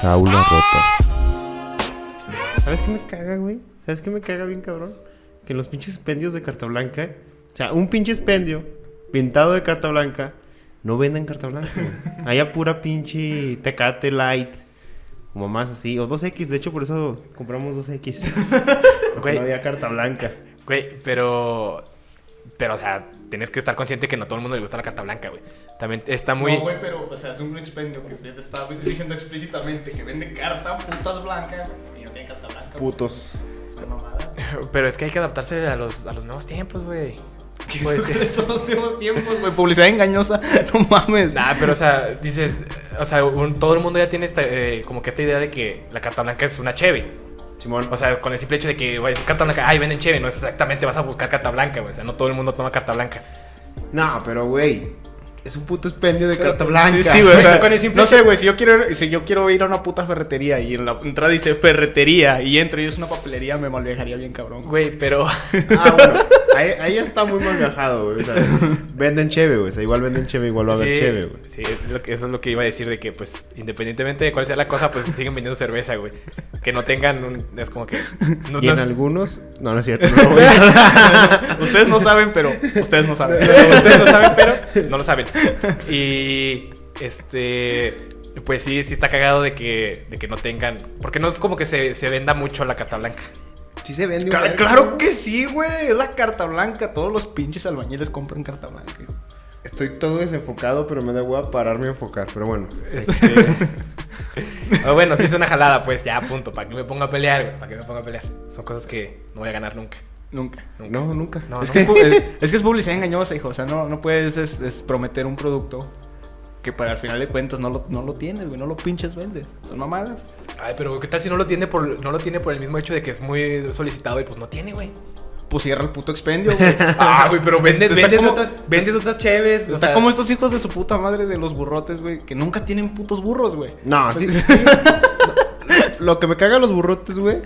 Jaula rota. ¿Sabes qué me caga, güey? ¿Sabes qué me caga bien, cabrón? Que los pinches expendios de carta blanca, o sea, un pinche expendio pintado de carta blanca, no venden carta blanca. Haya pura pinche tecate light. Como más así. O 2X, de hecho por eso compramos 2X. Porque Güey. no había carta blanca. Güey, pero. Pero, o sea, tienes que estar consciente que no a todo el mundo le gusta la carta blanca, güey. También está muy. No, güey, pero, o sea, es un expendio que ya te está diciendo explícitamente que vende carta putas blancas y no tiene carta blanca. Putos. Es una mamada. Pero es que hay que adaptarse a los, a los nuevos tiempos, güey. ¿Qué Pues, ¿Cuáles son los nuevos tiempos, güey? Publicidad engañosa. No mames. Nah, pero o sea, dices, o sea, un- todo el mundo ya tiene esta, eh, como que esta idea de que la carta blanca es una cheve. Simón. O sea, con el simple hecho de que vaya carta blanca, ay, venden cheve, no es exactamente vas a buscar carta blanca, güey. O sea, no todo el mundo toma carta blanca. No, pero güey. Es un puto expendio de Pero- carta blanca. Sí, sí, güey. O sea, Con el simple no sé, güey. Si yo quiero, si yo quiero ir a una puta ferretería y en la entrada dice ferretería y entro y es una papelería, me malviajaría bien cabrón. Güey, pero. Ah, bueno. Ahí, ahí ya está muy mal viajado, güey. O sea, venden cheve, güey. O sea, igual venden cheve, igual va a haber sí, cheve, güey. sí, eso es lo que iba a decir de que, pues, independientemente de cuál sea la cosa, pues siguen vendiendo cerveza, güey. Que no tengan un. Es como que. No, Y no en es- algunos. No, no es cierto. No, güey. ustedes no saben, pero ustedes no saben. Ustedes no saben, pero no lo saben. Y este pues sí, sí está cagado de que, de que no tengan. Porque no es como que se, se venda mucho la carta blanca. Sí se vende Claro, claro que sí, güey. Es la carta blanca. Todos los pinches albañiles compran carta blanca. Estoy todo desenfocado, pero me da huevo pararme a enfocar. Pero bueno. Este. o bueno, sí es una jalada, pues ya, punto. Para que me ponga a pelear, güey, Para que me ponga a pelear. Son cosas que no voy a ganar nunca. Nunca. nunca. No, nunca. No, es, no. que es, pu- es- es que es publicidad engañosa, hijo. O sea, no, no puedes es- es prometer un producto que para al final de cuentas no lo, no lo tienes, güey. No lo pinches vendes. Son mamadas. Ay, pero ¿qué tal si no lo tiene por, no lo tiene por el mismo hecho de que es muy solicitado y pues no tiene, güey? Pues cierra el puto expendio, güey. Ah, güey, pero vendes, vendes, como- otras, vendes otras cheves. o Está sea, como estos hijos de su puta madre de los burrotes, güey, que nunca tienen putos burros, güey. No, sí. Lo que me caga los burrotes, güey,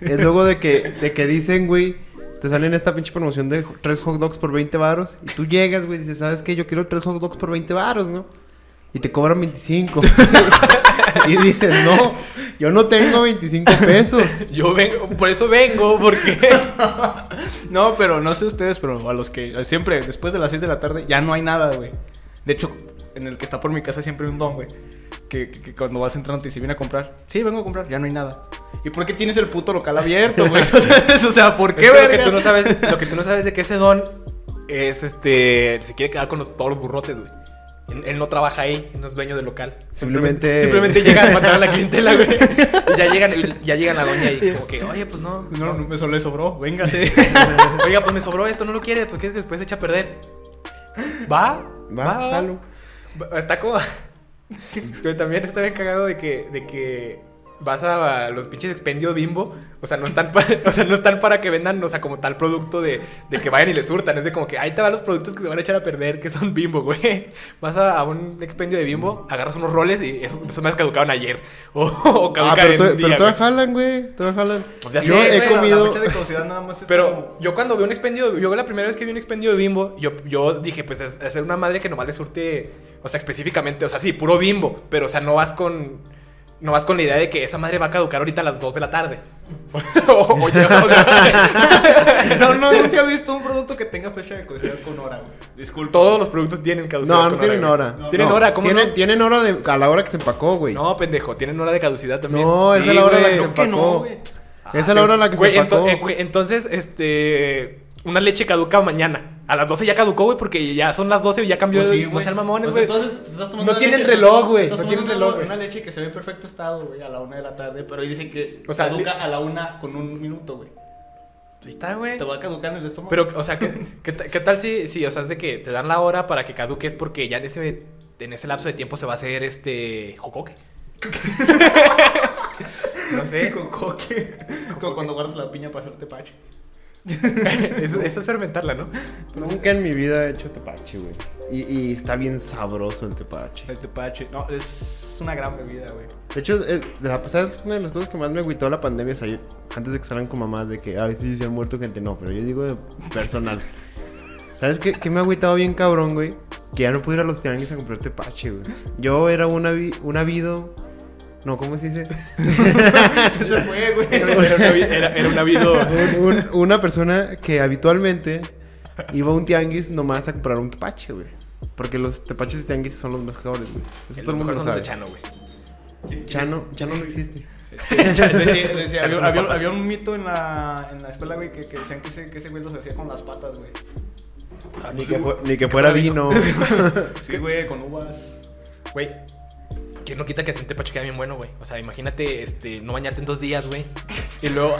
es luego de que, de que dicen, güey, te salen esta pinche promoción de tres hot dogs por 20 varos. Y tú llegas, güey, dices, ¿sabes qué? Yo quiero tres hot dogs por 20 varos, ¿no? Y te cobran 25. y dices, no, yo no tengo 25 pesos. Yo vengo, por eso vengo, porque. No, pero no sé ustedes, pero a los que siempre después de las 6 de la tarde ya no hay nada, güey. De hecho, en el que está por mi casa siempre hay un don, güey. Que, que- que cuando vas entrando te dice, viene a comprar. Sí, vengo a comprar, ya no hay nada. ¿Y por qué tienes el puto local abierto, güey? O sea, ¿por qué, que lo que tú no sabes, lo que tú no sabes de que ese don es este. Se quiere quedar con los- todos los burrotes, güey. Él, no trabaja ahí, no es dueño del local. Simplemente- Simplemente llega a matar a la clientela, güey. Y ya llegan, ya llegan la doña y como que, oye, pues no. No, no, me solo le sobró, véngase. Oiga, pues me sobró esto, no lo quiere, porque después se echa a perder. ¿Va? Va, jalo. Va, Está como. Pero también está bien cagado de que, de que vas a los pinches expendio bimbo. O sea, no están, pa- o sea, no están para que vendan, o sea, como tal producto de, de que vayan y les surtan. Es de como que ahí te van los productos que te van a echar a perder, que son bimbo, güey. Vas a, a un expendio de bimbo, agarras unos roles y esos, esos más caducaron ayer. O, o Ah, pero, en to- un pero día, todavía güey. jalan, güey. Todavía jalan. Ya Yo sé, he güey, comido... La nada más es Pero como- yo cuando vi un expendio, yo la primera vez que vi un expendio de bimbo, yo, yo dije, pues es hacer una madre que nomás le surte, o sea, específicamente, o sea, sí, puro bimbo, pero o sea, no vas con, no vas con la idea de que esa madre va a caducar ahorita a las 2 de la tarde. o, o ya- o sea, No, no, nunca he visto un producto que tenga fecha de caducidad con hora, güey. Disculpa. todos los productos tienen caducidad. No, no tienen hora. No, Tienen No, hora, ¿cómo tienen, no? Tienen hora de, a la hora que se empacó, güey. No, pendejo, tienen hora de caducidad también. No, Sí, es la hora a la que se creo que no, empacó. Esa es la hora a la que Güey, se empacó. ento- eh, güey, entonces, este. Una leche caduca mañana. A las 12 ya caducó, güey, porque ya son las 12 y ya cambió. Pues sí, no O sea, güey. entonces te estás tomando No tienen leche- reloj, güey, no tienen reloj, güey. Una leche que se ve en perfecto estado, güey, a la una de la tarde, pero ahí dice que O sea, caduca li- a la una con un minuto, güey. Ahí está, güey. Te va a caducar en el estómago. Pero, o sea, ¿qué, qué, qué tal si, si, o sea, es de que te dan la hora para que caduques porque ya en ese, en ese lapso de tiempo se va a hacer este. jocoque? no sé. con coque. Como cuando guardas la piña para hacerte pache. eso, eso es fermentarla, ¿no? Nunca en mi vida he hecho tepache, güey. Y, y está bien sabroso el tepache. El tepache. No, es una gran bebida, güey. De hecho, eh, de la pasada es una de las cosas que más me agüitó la pandemia. O sea, yo- antes de que salgan con mamás de que, ay, sí, se han muerto gente. No, pero yo digo de personal. ¿Sabes qué, qué me ha agüitado bien cabrón, güey? Que ya no pude ir a los tianguis a comprar tepache, güey. Yo era un, avi- un habido No, ¿cómo se dice? Se fue, güey. Era, era- era un habido. Un- un- una persona que habitualmente iba a un tianguis nomás a comprar un tepache, güey. Porque los tepaches de tianguis son los mejores, güey. Eso todo el mundo lo sabe. de Chano, güey. Chano, Chano no existe. Decía- había, había- había un mito en la, en la escuela, güey, que, que decían que ese, que ese güey los hacía con las patas, güey. Ah, Ni pues, que, fu- ni que fuera vino. Sí, güey, con uvas. Güey, que no quita que así un tepache queda bien bueno, güey. O sea, imagínate, este, no bañarte en dos días, güey. Y luego...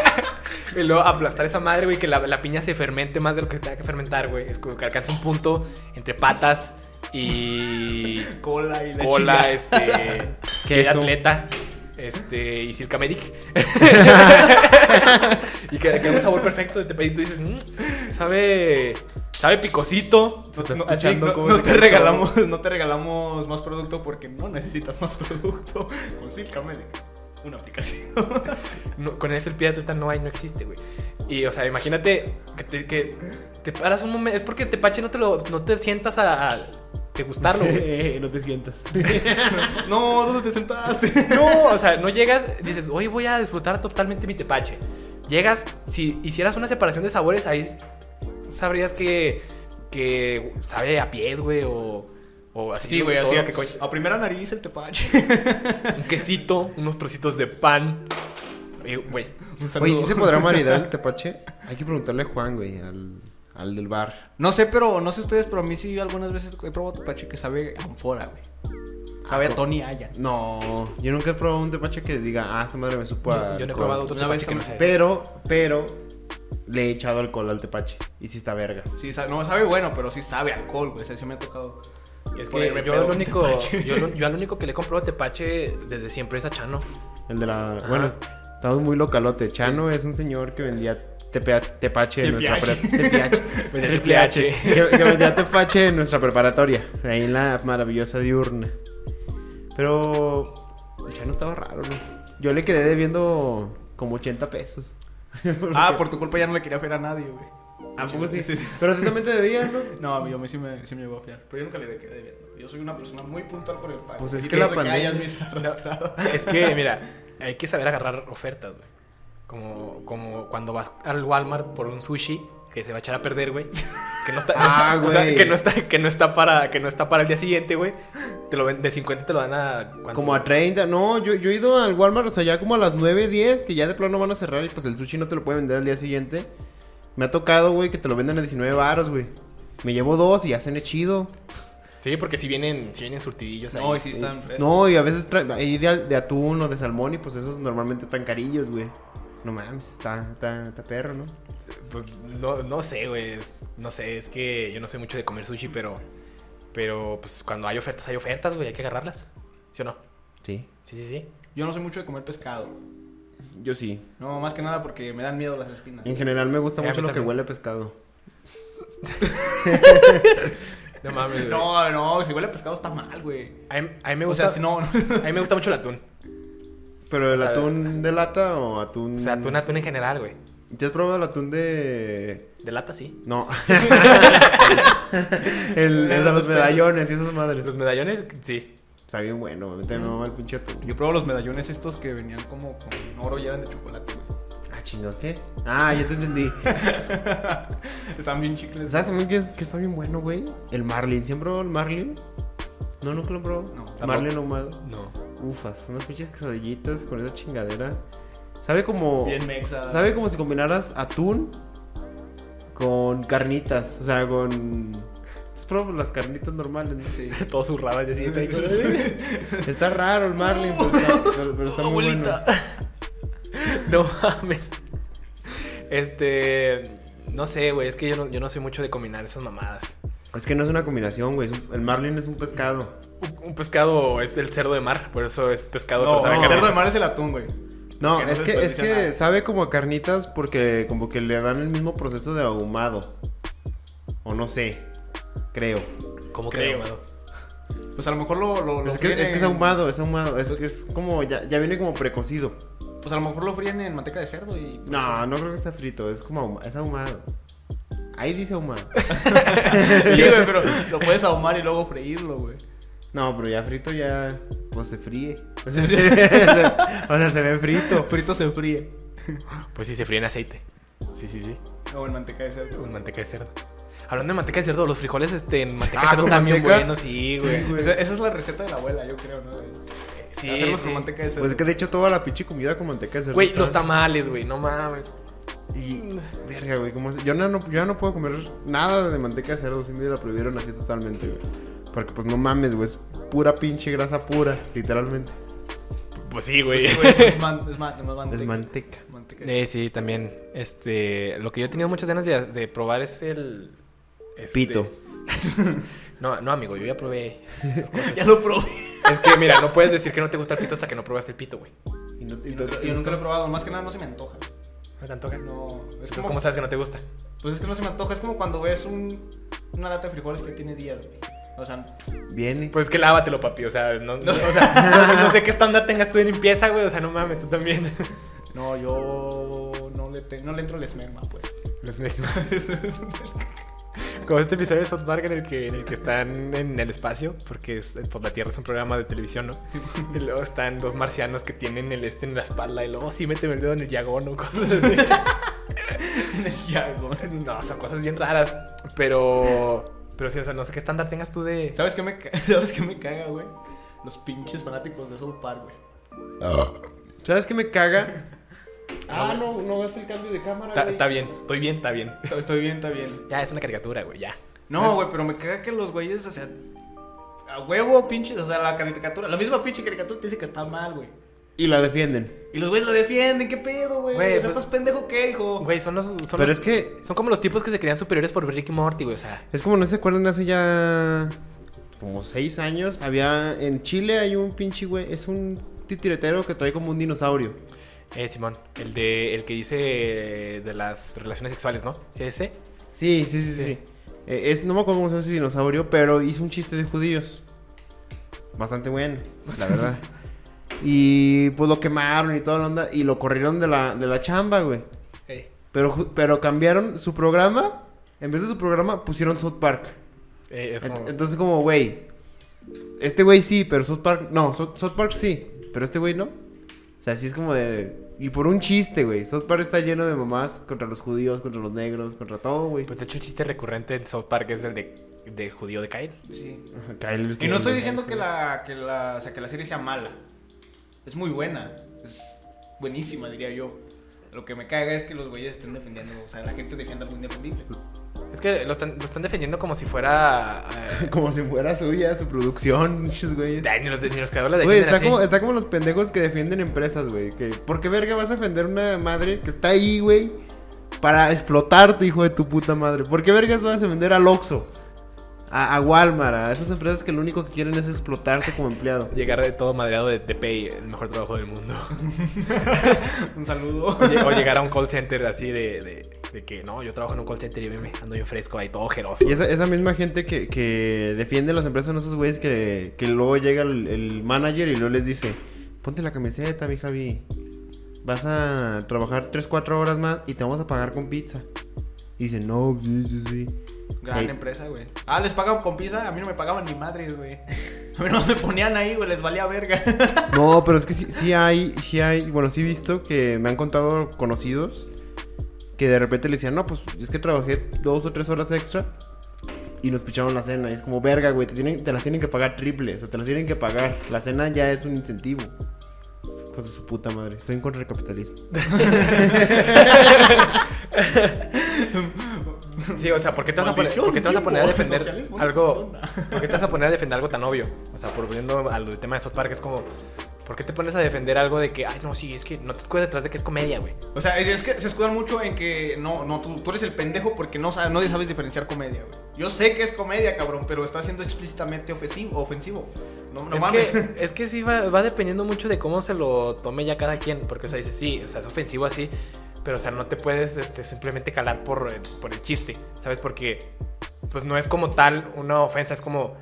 y luego aplastar esa madre, güey, que la, la piña se fermente más de lo que tenga que fermentar, güey. Es como que alcanza un punto entre patas y... Cola y leche. cola, este... Queso. atleta. Este, y Circa Medic. y que queda un sabor perfecto de. Y tú dices, "Mm, sabe... Sabe picosito. No, así, te regalamos, no te regalamos más producto porque no necesitas más producto con Silca Medic. Una aplicación. No, con eso el pie de atleta no hay, no existe, güey. Y, o sea, imagínate que te, que te paras un momento. Es porque Tepache no te lo no te sientas a, a degustarlo, güey. Eh, no te sientas. no, ¿dónde te sentaste? No, o sea, no llegas, dices, hoy voy a disfrutar totalmente mi Tepache. Llegas, si hicieras una separación de sabores, ahí sabrías que, que sabe a pies, güey, o, o así. Sí, güey, así. lo que coño- A primera nariz el tepache. Un quesito, unos trocitos de pan. Eh, Güey, Un saludo. Oye, ¿sí se podrá maridar el tepache? Hay que preguntarle a Juan, güey, al, al del bar. No sé, pero no sé ustedes, pero a mí sí algunas veces he probado tepache que sabe a anfora, güey. Sabe a Ah, Tony Aya. No, yo nunca he probado un tepache que diga, ah, esta madre me supo a. yo, yo no he alcohol". probado otro Una vez Tepache que no sé. Pero, pero, le he echado alcohol al tepache. Y sí está verga. Sí, sa- no sabe bueno, pero sí sabe a alcohol, güey. Ese sí me ha tocado. Es que yo lo único, yo, lo- yo al único que le he comprado tepache desde siempre es a Chano. El de la. Bueno, estamos muy localote. Chano es un señor que vendía tepache en nuestra Triple H. Que, que vendía tepache en nuestra preparatoria. Ahí en la maravillosa diurna. Pero. El Chano estaba raro, ¿no? Yo le quedé debiendo como 80 pesos. Ah, por tu culpa ya no le quería fiar a nadie, güey. ¿A poco sí? Sí, sí. Pero tú también te debías, ¿no? No, a mí, a mí sí me, sí me llegó a fiar. Pero yo nunca le quedé debiendo. Yo soy una persona muy puntual con el pago. Pues es Y que la pandemia- arrastrado. Es que, mira, hay que saber agarrar ofertas, güey. Como, como cuando vas al Walmart por un sushi que se va a echar a perder, güey. Que no está, no Ah, está- o sea, que no está, que no está para, que no está para el día siguiente, güey. Te lo ven, de 50 te lo dan a ¿cuánto? Como a 30. No, yo, yo he ido al Walmart, o sea, ya como a las 9, 10, que ya de plano van a cerrar y pues el sushi no te lo pueden vender al día siguiente. Me ha tocado, güey, que te lo venden a 19 baros, güey. Me llevo dos y ya se chido. Sí, porque si vienen, si vienen surtidillos ahí. No, y sí están frescos. No, y a veces ahí de, de atún o de salmón y pues esos normalmente están carillos, güey. No mames, está, está, está perro, ¿no? Pues no, no sé, güey. No sé, es que yo no soy mucho de comer sushi, pero. Pero pues cuando hay ofertas, hay ofertas, güey. Hay que agarrarlas. ¿Sí o no? Sí. Sí, sí, sí. Yo no soy mucho de comer pescado. Yo sí. No, más que nada porque me dan miedo las espinas. En general me gusta mucho lo que huele a pescado. No mames, güey. No, no, si huele a pescado está mal, güey. A mí, a mí me O gusta. sea, si no, no. A mí me gusta mucho el atún. ¿Pero el O sea, atún de lata o atún...? O sea, atún, atún en general, güey. ¿Te has probado el atún de...? De lata, sí. No. el, o sea, los medallones y esas madres. Los medallones, sí. Está bien bueno, me mama el pinche atún. Yo pruebo los medallones estos que venían como con oro y eran de chocolate, güey. Ah, chingo, ¿qué? Ah, ya te entendí. Están bien chicles. ¿Sabes también que, que está bien bueno, güey? El Marlin. ¿Siempre probó el Marlin? No, nunca lo probó. No, Marlin ahumado. No. Ufas, unas pinches quesadillitas con esa chingadera. Sabe como. Bien mexa. Sabe como si combinaras atún con carnitas. O sea, con. Es probado las carnitas normales, ¿no? Sí. Todo zurrado al día siguiente. Está raro el Marlin, pero está, pero- pero está muy bueno. No mames. Este. No sé, güey. Es que yo no, yo no soy mucho de combinar esas mamadas. Es que no es una combinación, güey. un- El Marlin es un pescado. Un, un pescado es el cerdo de mar, por eso es pescado. No, pero sabe el cerdo de mar es el atún, güey. No, Que no es que, es que nada. sabe como a carnitas porque como que le dan el mismo proceso de ahumado. O no sé. Creo. ¿Cómo Creo. creo? Pues a lo mejor lo, lo, lo Es que, es que es ahumado, es ahumado. Es, es como, ya, ya viene como precocido. Pues a lo mejor lo fríen en manteca de cerdo y... pues, No, no creo que está frito, es como ahuma- es ahumado. Ahí dice ahumado. sí, güey, pero lo puedes ahumar y luego freírlo, güey. No, pero ya frito ya, pues se fríe. O sea, se, o sea, se ve frito. Frito se fríe. Pues sí, se fríe en aceite. Sí, sí, sí. O en manteca de cerdo. Con manteca de cerdo. Hablando de manteca de cerdo, los frijoles este, en manteca de Ah, cerdo ¿con están bien buenos, sí, güey. Sí, Esa, esa es la receta de la abuela, yo creo, ¿no? Es- Hacerlos sí. con manteca de cerdo. Pues es que de hecho toda la pinche comida con manteca de cerdo. Güey, está- los tamales, güey, no mames. Y, verga, güey, ¿cómo es? Yo no, no, yo ya no puedo comer nada de manteca de cerdo, sí me la prohibieron así totalmente, güey. Porque pues no mames, güey, es pura pinche grasa pura, literalmente. Pues sí, güey. Sí, güey, es, es, man- es, man- no es manteca. Es manteca. Manteca Eh, sí, también. Este, lo que yo he tenido muchas ganas de, de probar es el... este- Pito. No, no, amigo, yo ya probé. Ya lo probé. Es que, mira, no puedes decir que no te gusta el pito hasta que no pruebas el pito, güey. Y no- y Yo no- yo nunca lo he probado, más que nada no se me antoja. ¿No te antoja? No, es como, ¿cómo sabes que no te gusta? Pues es que no se me antoja, es como cuando ves un, una lata de frijoles que tiene días, güey. O sea, Viene. Pues que lávatelo, papi. O sea, no, no- o sea, no, no sé qué estándar tengas tú de limpieza, güey. O sea, no mames, tú también. no, yo no le, te- no le entro el esmerma, pues. Los mismos. Como este episodio de South Park en el que, en el que están en el espacio, porque es, pues, la Tierra es un programa de televisión, ¿no? Y luego están dos marcianos que tienen el este en la espalda y luego, sí, méteme el dedo en el llagón o cosas así. En el yago. No, son cosas bien raras. Pero, pero sí, o sea, no sé qué estándar tengas tú de... ¿Sabes qué me, ¿Sabes qué me caga, güey? Los pinches fanáticos de South Park, güey. ¿Sabes qué me caga? Ah, no, no hagas el cambio de cámara, Está güey. está bien, estoy bien, está bien. Estoy- Estoy bien, está bien. Ya, es una caricatura, güey, ya. No, güey, pero me caga que los güeyes, o sea, a huevo, pinches, o sea, la caricatura, la misma pinche caricatura te dice que está mal, güey. Y la defienden. Y los güeyes la defienden, ¿qué pedo, güey? Güey, o sea, pues- ¿estás pendejo qué, hijo? Güey, son los... Son Pero los- es que Son como los tipos que se creían superiores por Rick y Morty, güey, o sea... Es como no se acuerdan hace ya como seis años. Había en Chile hay un pinche güey, es un titiretero que trae como un dinosaurio. Eh, Simón, el de el que dice de las relaciones sexuales, ¿no? ¿Sí es ese? Sí, sí, sí, sí. Sí. Eh, es, no me acuerdo cómo se llama ese dinosaurio, pero hizo un chiste de judíos. Bastante bueno, la verdad. Y pues lo quemaron y toda la onda. Y lo corrieron de la, de la chamba, güey. Ey. Pero, pero cambiaron su programa. En vez de su programa, pusieron South Park. Eh, es Ent- como... Entonces, como, güey. Este güey sí, pero South Park. No, South, South Park sí, pero este güey no. O sea, sí es como de. Y por un chiste, güey. South Park está lleno de mamás contra los judíos, contra los negros, contra todo, güey. Pues de hecho el chiste recurrente en South Park es el de, de judío de Kyle. Sí. Ajá, Kyler Y no estoy diciendo que la, que la, o sea, que la serie sea mala. Es muy buena. Es buenísima, diría yo. Lo que me caga es que los güeyes estén defendiendo, o sea, la gente defienda algo indefendible. Es que lo están, lo están defendiendo como si fuera... eh, Como si fuera suya, su producción, güey. ni, los, ni los creadores la Güey, está así. como, está como los pendejos que defienden empresas, güey. Que, ¿Por qué verga vas a defender una madre que está ahí, güey? Para explotarte, hijo de tu puta madre. ¿Por qué vergas vas a defender al Oxxo? A, a Walmart, a esas empresas que lo único que quieren es explotarte como empleado. Llegar de todo madreado de, de Pay, el mejor trabajo del mundo. Un saludo. O o llegar a un call center así de, de, de que no, yo trabajo en un call center y veme, ando bien fresco ahí, todo ojeroso. Y esa, esa misma gente que, que defiende las empresas son esos güeyes que, que luego llega el, el manager y luego les dice, ponte la camiseta, mi Javi. Vas a trabajar 3, 4 horas más y te vamos a pagar con pizza. Y dicen, no, sí, sí, sí. Gran Ey. empresa, güey. Ah, les pagan con pizza. A mí no me pagaban ni madres, güey. A mí no me ponían ahí, güey. Les valía verga. No, pero es que sí, sí hay, sí hay, bueno, sí he visto que me han contado conocidos que de repente le decían, no, pues es que trabajé dos o tres horas extra y nos picharon la cena. Y es como, verga, güey, te, tienen, te las tienen que pagar triple, o sea, te las tienen que pagar. La cena ya es un incentivo. Pues de su puta madre, estoy en contra del capitalismo. Sí, o sea, ¿por qué te vas a poner, por qué te vas a poner a defender algo? ¿Por qué te vas a poner a defender algo tan obvio? O sea, por volviendo al tema de South Park, es como, ¿por qué te pones a defender algo de que, ay, no, sí, es que no te escudas detrás de que es comedia, güey? O sea, es, es que se escudan mucho en que no, no, tú, tú eres el pendejo porque no, sabes, no sabes diferenciar comedia, güey. Yo sé que es comedia, cabrón, pero está siendo explícitamente ofensivo. ofensivo. No, no es, mames. que, es que sí va, va dependiendo mucho de cómo se lo tome ya cada quien. Porque, o sea, dice, sí, o sea, es ofensivo así. Pero, o sea, no te puedes este, simplemente calar por, el- por el chiste, ¿sabes? Porque, pues no es como tal una ofensa, es como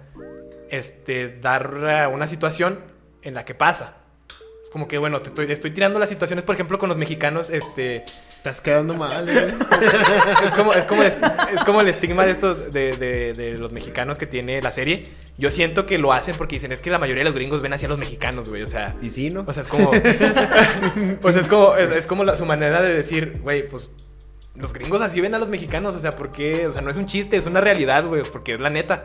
este, dar una situación en la que pasa. Es como que, bueno, te estoy, estoy tirando las situaciones, por ejemplo, con los mexicanos, este, Estás quedando mal, güey. Es como, es como, el, es como el estigma de estos, de, de, de los mexicanos que tiene la serie. Yo siento que lo hacen porque dicen, es que la mayoría de los gringos ven así a los mexicanos, güey. O sea, Y sí, ¿no? o sea, es como. pues es como, es, es como la- su manera de decir, güey, pues. Los gringos así ven a los mexicanos, o sea, ¿por qué? O sea, no es un chiste, es una realidad, güey, porque es la neta.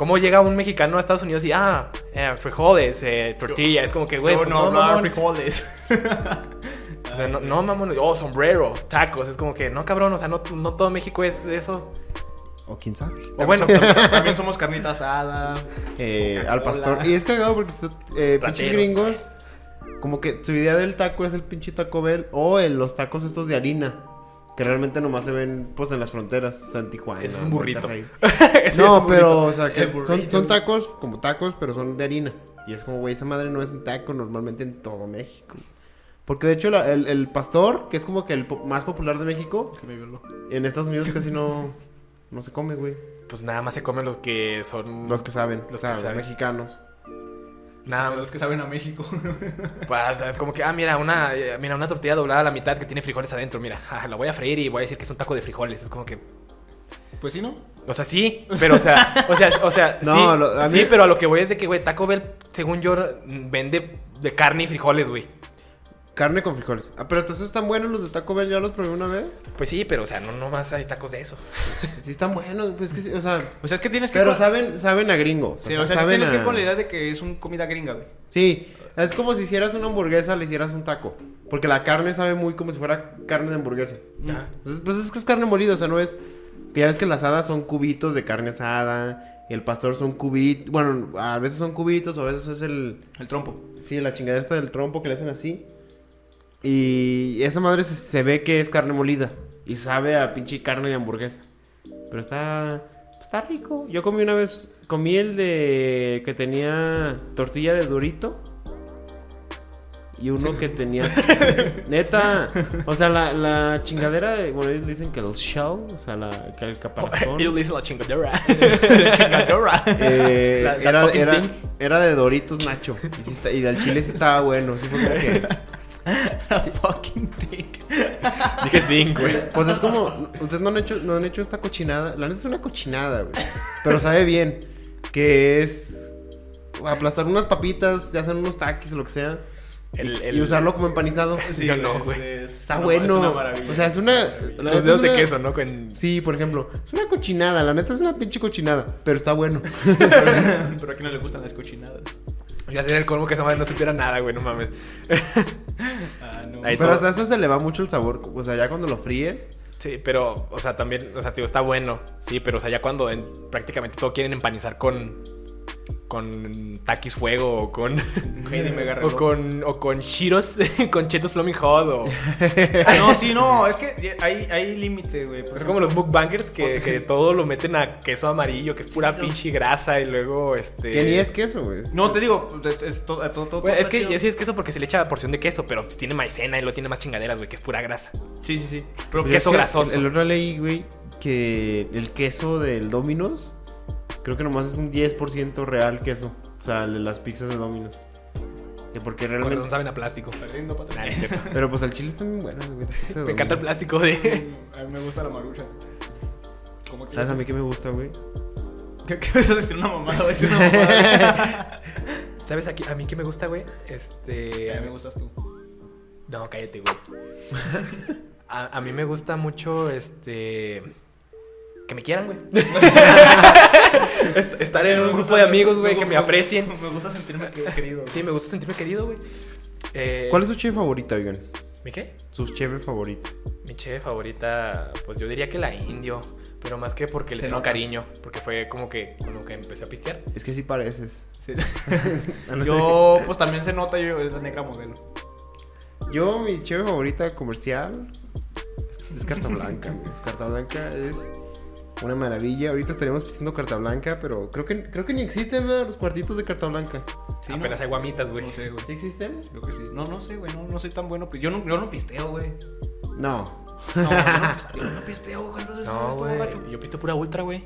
¿Cómo llega un mexicano a Estados Unidos y, ah, eh, frijoles, eh, tortilla? Es como que, güey, no, pues, no, no, mamón. frijoles. O sea, no, no, mamón, oh, sombrero, tacos. Es como que, no, cabrón, o sea, no, no todo México es eso. O quién sabe. O bueno, también, también somos carnita asada. Eh, al pastor. Y es cagado porque eh, pinches gringos. Como que su idea del taco es el pinche Taco Bell o el- los tacos estos de harina. Que realmente nomás se ven pues en las fronteras. O sea, en Tijuana. Es un burrito. No, un pero, burrito. o sea, que son, tacos como tacos, pero son de harina. Y es como, güey, esa madre no es un taco normalmente en todo México. Porque de hecho, la- el, el pastor, que es como que el po- más popular de México, Que me violó. en Estados Unidos casi no, no se come, güey. Pues nada más se comen los que son. Los que saben, Los que saben. mexicanos. Nada Los más. que saben a México. Pues, es como que, ah, mira, una, eh, mira, una tortilla doblada a la mitad que tiene frijoles adentro. Mira, ja, la voy a freír y voy a decir que es un taco de frijoles. Es como que. Pues sí, ¿no? O sea, sí, pero, o sea, o sea, o sea, No, sí, lo- a sí, pero a lo que voy es de que, güey, Taco Bell, según yo, mm, vende de carne y frijoles, güey. Carne con frijoles. Ah, pero esos están buenos los de Taco Bell, ¿ya los probé una vez? Pues sí, pero, o sea, no nomás hay tacos de eso. Sí están buenos, pues que sí, o sea... O sea, es que tienes que. Pero saben, saben a gringo. Sí, o sea, sí saben tienes que a- con la idea de que es un comida gringa, güey. Sí, es como si hicieras una hamburguesa, le hicieras un taco. Porque la carne sabe muy como si fuera carne de hamburguesa. Ajá. Pues, pues es que es carne molida, o sea, no es... Que ya ves que las asadas son cubitos de carne asada, y el pastor son cubitos... Bueno, a veces son cubitos, o a veces es el... El trompo. Sí, la chingadera esta del trompo que le hacen así. Y esa madre se, se ve que es carne molida. Y sabe a pinche carne de hamburguesa. Pero está. Está rico. Yo comí una vez. Comí el de. que tenía tortilla de durito. Y uno que tenía. Neta. O sea, la, la chingadera. de- Bueno, ellos dicen que el shell. O sea, la, que el caparazón. Ellos le dicen la chingadera. Eh, La- la era, fucking era, de Doritos Nacho. Y, sí y del chile sí estaba bueno. Sí fue como que. fucking thing. Dije ding, güey. Pues es como, ustedes no han hecho, no han hecho esta cochinada. La neta es una cochinada, güey. Pero sabe bien. Que es aplastar unas papitas, ya sean unos taquis o lo que sea. El- y- el- y usarlo como empanizado. Sí, yo no, güey. es Está bueno. es una maravilla. o sea, es una. Los dedos de queso, ¿no? Con... Sí, por ejemplo. Es una cochinada. La neta es una pinche cochinada. Pero está bueno. Pero aquí no le gustan las cochinadas. Ya sería el colmo que esa madre no supiera nada, güey, no mames. Ah, no. Pero todo- hasta eso se le va mucho el sabor. O sea, ya cuando lo fríes. Sí, pero, o sea, también, o sea, tío, está bueno. Sí, pero, o sea, ya cuando en- prácticamente todo quieren empanizar con. Con taquis fuego o con. Heidi me agarró. o con. O con Shiros, con Chetos Flaming Hot o. Ah, no, sí, no. Es que hay, hay límite, güey. Es como los mukbangers que, que todo lo meten a queso amarillo, que es pura Sí, no. pinche grasa y luego este. Que ni es queso, güey. No, te digo, es, es todo, todo, es que sí es queso porque se le echa porción de queso, pero pues tiene maicena y luego tiene más chingaderas, güey, que es pura grasa. Sí, sí, sí. Pero Pues es queso que grasoso. El, el otro leí, güey, que el queso del Domino's, creo que nomás es un 10% real queso. O sea, el de las pizzas de Domino's. Que porque Con razón realmente. saben a plástico. No. Pero pues el chile está bien bueno, Me encanta el plástico de. A mí me gusta la marucha. ¿Cómo que ¿Sabes a mí qué me gusta, güey? ¿Qué, qué vas a decir una mamada? Voy a decir una mamada. ¿Sabes aquí, a mí qué me gusta, güey? a Este. mí me gustas tú. No, cállate, güey. A, a mí me gusta mucho, este. Que me quieran, güey. Est- Estar Sí, en un grupo de amigos, güey, que me aprecien. Me gusta sentirme que- querido. Sí, me gusta sentirme querido, güey. Eh, ¿Cuál es su cheve favorita, oigan? ¿Mi qué? Su cheve favorita. Mi cheve favorita, pues yo diría que la indio. Pero más que porque le Se tengo nota. cariño. Porque fue como que con lo que empecé a pistear. Es que sí pareces. Sí. Yo, pues también se nota, yo es la negra modelo. Yo, mi cheve favorita comercial es, es carta blanca, güey. Carta blanca es una maravilla. Ahorita estaríamos pidiendo carta blanca, pero creo que, creo que ni existen ¿verdad? los cuartitos de carta blanca. Sí, Apenas no, hay guamitas, güey. no sé, güey. ¿Sí existen? Creo que sí. No, no sé, güey. No, no soy tan bueno. Yo no, yo no pisteo, güey. No. No, yo no pisteo. No pisteo. ¿Cuántas veces No, güey. gacho? Yo pisteo pura ultra, güey.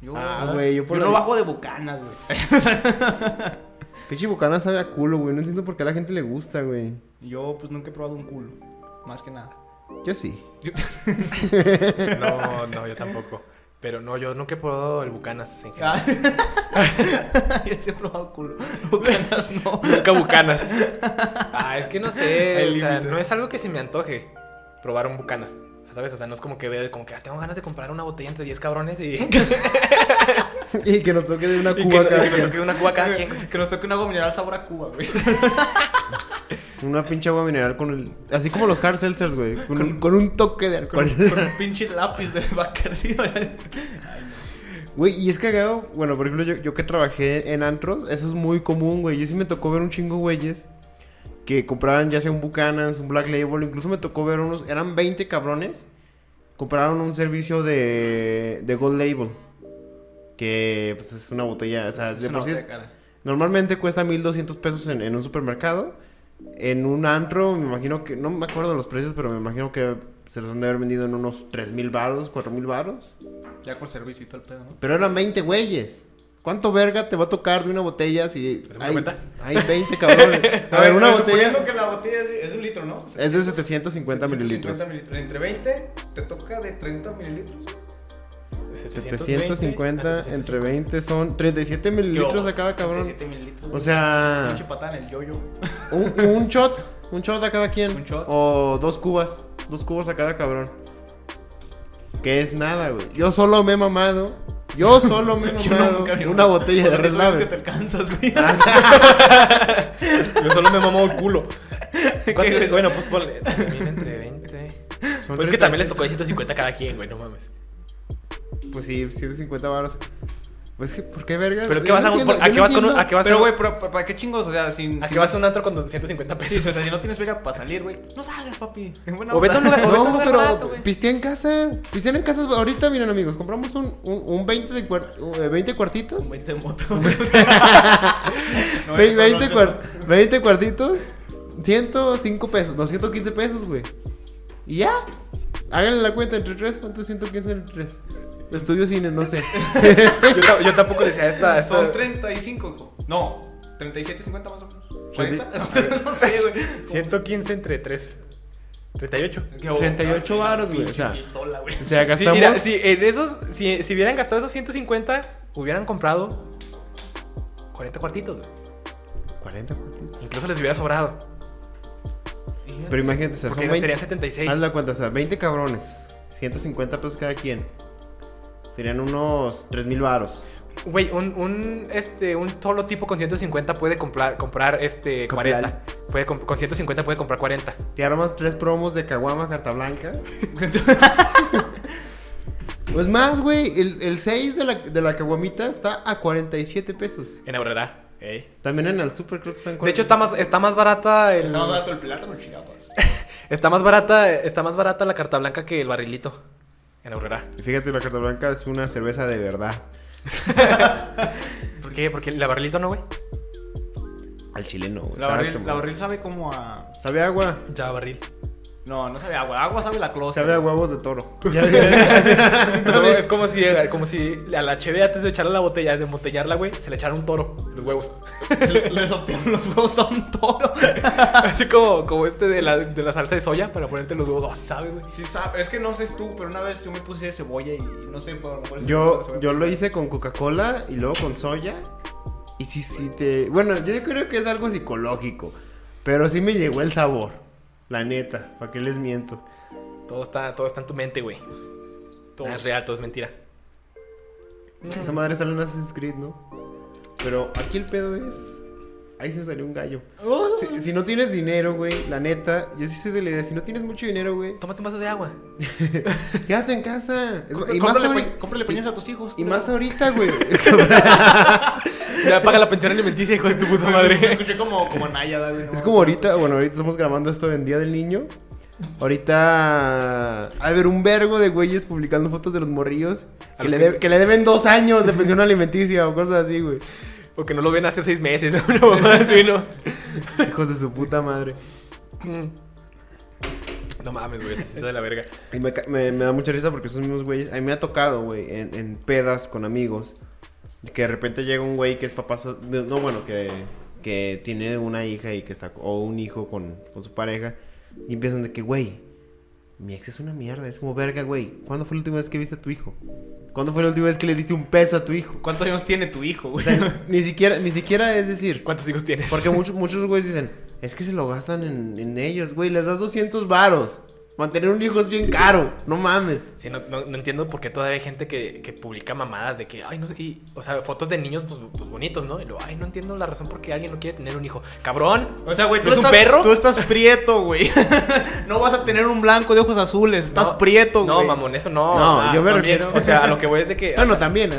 Yo, Ah, güey, yo por yo no bajo de bucanas, güey. Pinche bucana sabe a culo, güey. No entiendo por qué a la gente le gusta, güey. Yo, pues nunca he probado un culo. Más que nada. Yo sí. No, no, yo tampoco. Pero no, yo nunca he probado el Bucanas en general. Ah. Yo sí he probado culo. Bucanas no. Nunca Bucanas. Ah, es que no sé, Hay o sea, límites. no es algo que se me antoje probar un Bucanas. O sea, ¿sabes? O sea, no es como que vea como que ah, tengo ganas de comprar una botella entre 10 cabrones y, y Y que nos toque de una que, cuba no- cada y me quien. toque una cuba cada quien. Que nos toque un agua mineral sabor a Cuba, güey. Una pinche agua mineral con el... Así como los hard seltzers, güey. Con, un- con un toque de alcohol. con un pinche lápiz de Bacardi. güey. Güey, y es cagado. Bueno, por ejemplo, yo, yo que trabajé en antros, eso es muy común, güey. Yo sí me tocó ver un chingo güeyes que compraban ya sea un Buchanan's, un Black Label. Incluso me tocó ver unos, eran 20 cabrones. Compraron un servicio de, de Gold Label. Que pues es una botella, o sea, Es de una por sí es- botella cara. Normalmente cuesta 1200 pesos en, en un supermercado. En un antro, me imagino que, no me acuerdo los precios, pero me imagino que se los han de haber vendido en unos 3000 baros, 4000 baros. Ya con servicio y todo el pedo, ¿no? Pero eran 20 güeyes. ¿Cuánto verga te va a tocar de una botella si ¿Se me hay, hay 20 cabrones? A ver, una botella Suponiendo que la botella es, es un litro, ¿no? es de 750 mililitros. 750 mililitros. Entre 20 te toca de 30 mililitros. Güey. 750 entre 20 son 37 mililitros a cada cabrón. 37 mililitros. O sea, el yoyo. un, un shot, un shot a cada quien. Un shot. O dos cubas, dos cubas a cada cabrón. Que es nada, güey. Yo solo me he mamado. Yo solo me he mamado una botella de Red dices que Label. te alcanzas, güey. Yo solo me mamó el culo. Bueno, pues ponle también entre 20. Son Pues es que también les 30. tocó de 150 cada quien, güey, no mames. Pues sí, 150 baros. Pues que, ¿por qué verga? Pero es que vas a un- entiendo- ¿a yo qué vas con un- a qué vas Pero, güey, pero, ¿para qué chingos? O sea, sin. ¿A sin- qué vas a un antro con 150 Sí, pesos? o sea, si no tienes feria para salir, güey, no salgas, papi. En buena O vete a un lugar- un No, lugar pero barato, pistea en casa. Pistea en casa. Ahorita, miren, amigos, compramos un, un, un 20, de cuar- eh, 20 cuartitos. Un 20 de moto. No, Ve- ese 20, no, cuar- 20 cuartitos. 105 pesos. 215 pesos, güey. Y ya. Háganle la cuenta entre 3. ¿Cuánto es 115 entre 3? Estudio cine, no sé. Yo, yo tampoco decía esta. esta Son 35, hijo. No, 37, 50 más o menos. ¿40? no sé, güey. 115 entre 3. 38. Qué bobo. 38 Ah, sí, varos, güey, o sea. pistola, güey. O sea, Sí, gastamos. mira, si, en esos, si, si hubieran gastado esos 150, hubieran comprado 40 cuartitos, güey. 40 cuartitos. Incluso les hubiera sobrado. Pero imagínate, o sea, Porque son 20. serían 76. Haz la cuenta, o sea, 20 cabrones. 150 pesos cada quien. Serían unos 3000 varos. Güey, un, un, este, un solo tipo con 150 puede comprar, comprar este, Copial. 40. Puede, comp- con 150 puede comprar 40. Te armas tres promos de Caguama Carta Blanca. pues más, güey. El, el 6 de la, de la Caguamita está a 47 pesos. En Aurrera. Ey. También en el Super creo que están De hecho, está más, está más barata el. Está más barato el plátano en Chiapas. Está más barata, está más barata la carta blanca que el barrilito. En Aurrera. Y Fíjate, la Carta Blanca es una cerveza de verdad. ¿Por qué? Porque el barrilito no, güey. Al chileno, güey. La barril, la sabe como a. Sabe a agua. Ya, barril. No, no sabe agua. Agua sabe la closet. Sabe a huevos de toro. Es como, si, como si a la cheve antes de echarle la botella, de embotellarla, güey, se le echara un toro, los huevos. Le, le soplaron los huevos a un toro. Así como, como este de la, de la salsa de soya para ponerte los huevos. Oh, sabe, güey. Sí, sabe. Es que no sé tú, pero una vez yo me puse de cebolla y no sé, por, por eso Yo, yo lo hice con Coca-Cola y luego con soya. Y sí, sí te... Bueno, yo creo que es algo psicológico. Pero sí me llegó el sabor. La neta, ¿para qué les miento? Todo está, todo está en tu mente, güey. Todo. Nada es real, todo es mentira. Esa madre sale en Assassin's Creed, ¿no? Pero aquí el pedo es... Ahí se me salió un gallo. Oh, Si, si no tienes dinero, güey, la neta, yo sí soy de la idea, si no tienes mucho dinero, güey, Tómate un vaso de agua. quédate en casa. Es- Cómprale, y cómprale, pañales a tus hijos. y más ahorita, güey. Ya paga la pensión alimenticia, hijo de tu puta Me madre. escuché como, como Nayada, güey. no Es como ahorita, bueno, ahorita estamos grabando esto en Día del Niño. Ahorita de haber un vergo de güeyes publicando fotos de los morrillos A que los le, que- de- que le deben dos años de pensión alimenticia o cosas así, güey. O que no lo ven hace seis meses. Una mamada así, ¿no? Hijos de su puta madre. No mames, güey. Está de la verga. Y me, me- me da mucha risa porque esos mismos güeyes. A mí me ha tocado, güey, en, en pedas con amigos. Que de repente llega un güey que es papá. no, bueno, que, que tiene una hija y que está. O un hijo con, con su pareja. Y empiezan de que, güey. Mi ex es una mierda. Es como, verga, güey. ¿Cuándo fue la última vez que viste a tu hijo? ¿Cuándo fue la última vez que le diste un peso a tu hijo? ¿Cuántos años tiene tu hijo, O güey? sea, ni siquiera, ni siquiera es decir. ¿Cuántos hijos tienes? Porque muchos, muchos güeyes dicen, es que se lo gastan en, en ellos, güey. Les das 200 varos. Mantener un hijo es bien caro. No mames. Sí, no, no- no entiendo por qué todavía hay gente que, que publica mamadas de que, ay, no sé, y, o sea, fotos de niños pues, pues, bonitos, ¿no? Y luego, ay, no entiendo la razón por qué alguien no quiere tener un hijo. Cabrón. O sea, güey, tú ¿Es un estás, perro? tú estás prieto, güey. no vas a tener un blanco de ojos azules. Estás No, prieto, No, güey. mamón, eso no. No, Ah, yo me también, refiero- O sea, a lo que voy es de que. o Bueno, sea, también. ¿eh?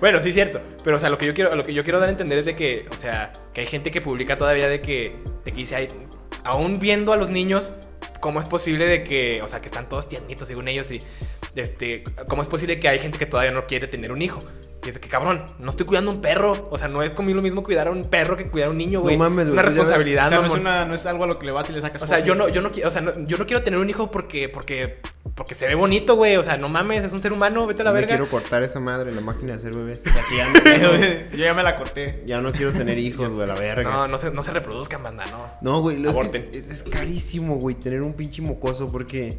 Bueno, sí es cierto, pero o sea, lo que yo quiero, lo que yo quiero dar a entender es de que, o sea, que hay gente que publica todavía de que, de que dice, ay, aún viendo a los niños, ¿cómo es posible de que, o sea, que están todos tiernitos según ellos y, este, cómo es posible que hay gente que todavía no quiere tener un hijo? Y es de que, cabrón, no estoy cuidando a un perro, o sea, no es conmigo lo mismo cuidar a un perro que cuidar a un niño, güey. mames, es una pues responsabilidad, O sea, no es, una, no es algo a lo que le vas y le sacas O sea, yo no, yo no, o sea, no- yo no quiero tener un hijo porque, porque, porque se ve bonito, güey. O sea, no mames, es un ser humano, vete a la me verga. quiero cortar esa madre, la máquina de hacer bebés. O sea, que ya, no, ya no- yo ya me la corté. ya no quiero tener hijos, güey, la verga. No, no se, no se reproduzcan, banda, no. No, güey, lo es, que es, es carísimo, güey, tener un pinche mocoso porque...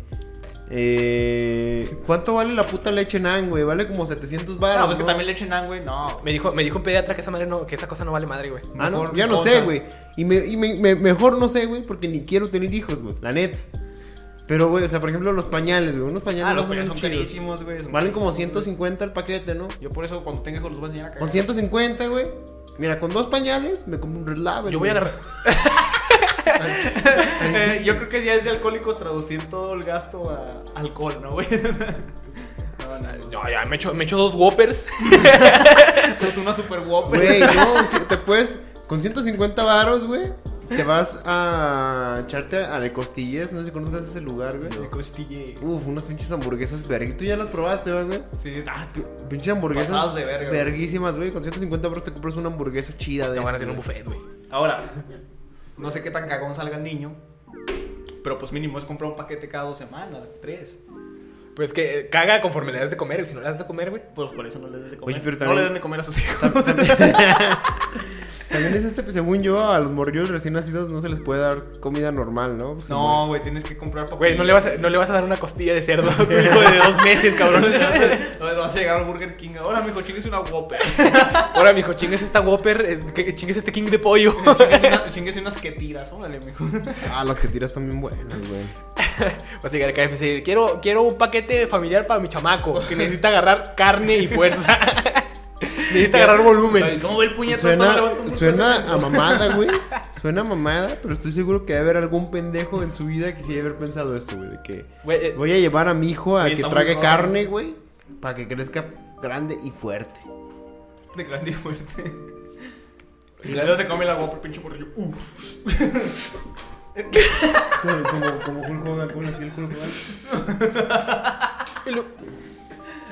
Eh, ¿Cuánto vale la puta leche nan, güey? Vale como 700 baros. No, pues que también le echen an, güey. No. Me dijo, me dijo un pediatra que esa madre no, que esa cosa no vale madre, güey. Ah, no, mejor ya no cosa. sé, güey. Y, me, y me- me- mejor no sé, güey, porque ni quiero tener hijos, güey, la neta. Pero, güey, o sea, por ejemplo, los pañales, güey. Unos pañales Ah, los pañales son chidos. carísimos, güey. Valen como carísimos, güey. 150 el paquete, ¿no? Yo por eso cuando tenga hijos los voy a enseñar a cagar. Con 150, güey. Mira, con dos pañales me compro un Red Label. Yo voy a agarrar. Eh, yo creo que ya es de alcohólicos traducir todo el gasto a alcohol, ¿no, güey? no, no, No, ya me echo, me echo dos Whoppers. Es una super guapa. Güey, no, si te puedes. Con 150 varos, güey. Te vas a echarte a de costillas. No sé si conozcas ese lugar, güey. De costille. Uf, unas pinches hamburguesas verga. Tú ya las probaste, güey. Sí, ah, Pinches hamburguesas. Pasadas de verga, güey. Verguísimas, güey. Con 150 varos te compras una hamburguesa chida de Te van a hacer un buffet, güey. Ahora, no sé qué tan cagón salga el niño. Pero pues mínimo es comprar un paquete cada dos semanas, tres. Pues que eh, caga conforme le das de comer. y Si no le das de comer, güey. Pues por eso no les des de comer. Oye, pero No también- le den de comer a sus hijos. También es este, según yo, a los morrillos recién nacidos no se les puede dar comida normal, ¿no? Pues, No, güey, tienes que comprar Güey, no le, vas a, no le vas a dar una costilla de cerdo a tu hijo de dos meses, cabrón. No, le vas a llegar al Burger King. Ahora, mijo, chingues una Whopper. Ahora, mijo, chingues esta Whopper, eh, chingues este King de pollo. chingues, una- chingues unas que tiras. Órale, mijo. Ah, las que tiras también buenas, güey. Vas a llegar a KFC quiero, quiero un paquete familiar para mi chamaco, que necesita agarrar carne y fuerza. Necesita agarrar volumen. ¿Cómo ve el puñetazo? Suena, suena a mamada, güey. Suena a mamada, pero estoy seguro que debe haber algún pendejo en su vida que sí debe haber pensado esto, güey. De que Güey, eh, voy a llevar a mi hijo a que trague carne, güey. Para que crezca grande y fuerte. De grande y fuerte. Sí, y la- se come la Whopper, pinche morrillo. Uf. Como, como Hulk Hogan, como así el Hulk Hogan.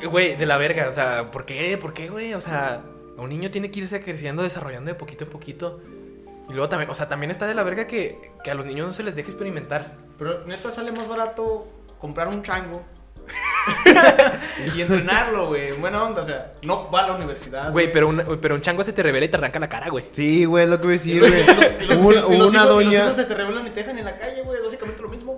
Güey, de la verga, o sea, ¿por qué? ¿Por qué, güey? O sea, un niño tiene que irse creciendo, desarrollando de poquito en poquito. Y luego también, o sea, también está de la verga que, que a los niños no se les deje experimentar. Pero neta sale más barato comprar un chango. y entrenarlo, güey. en Buena onda, o sea, no va a la universidad. Güey, pero un, pero un chango se te revela y te arranca la cara, güey. Sí, güey, es lo que voy a decir, güey. los- una- los hijos- doña. hijos se te revelan y te dejan en la calle, güey.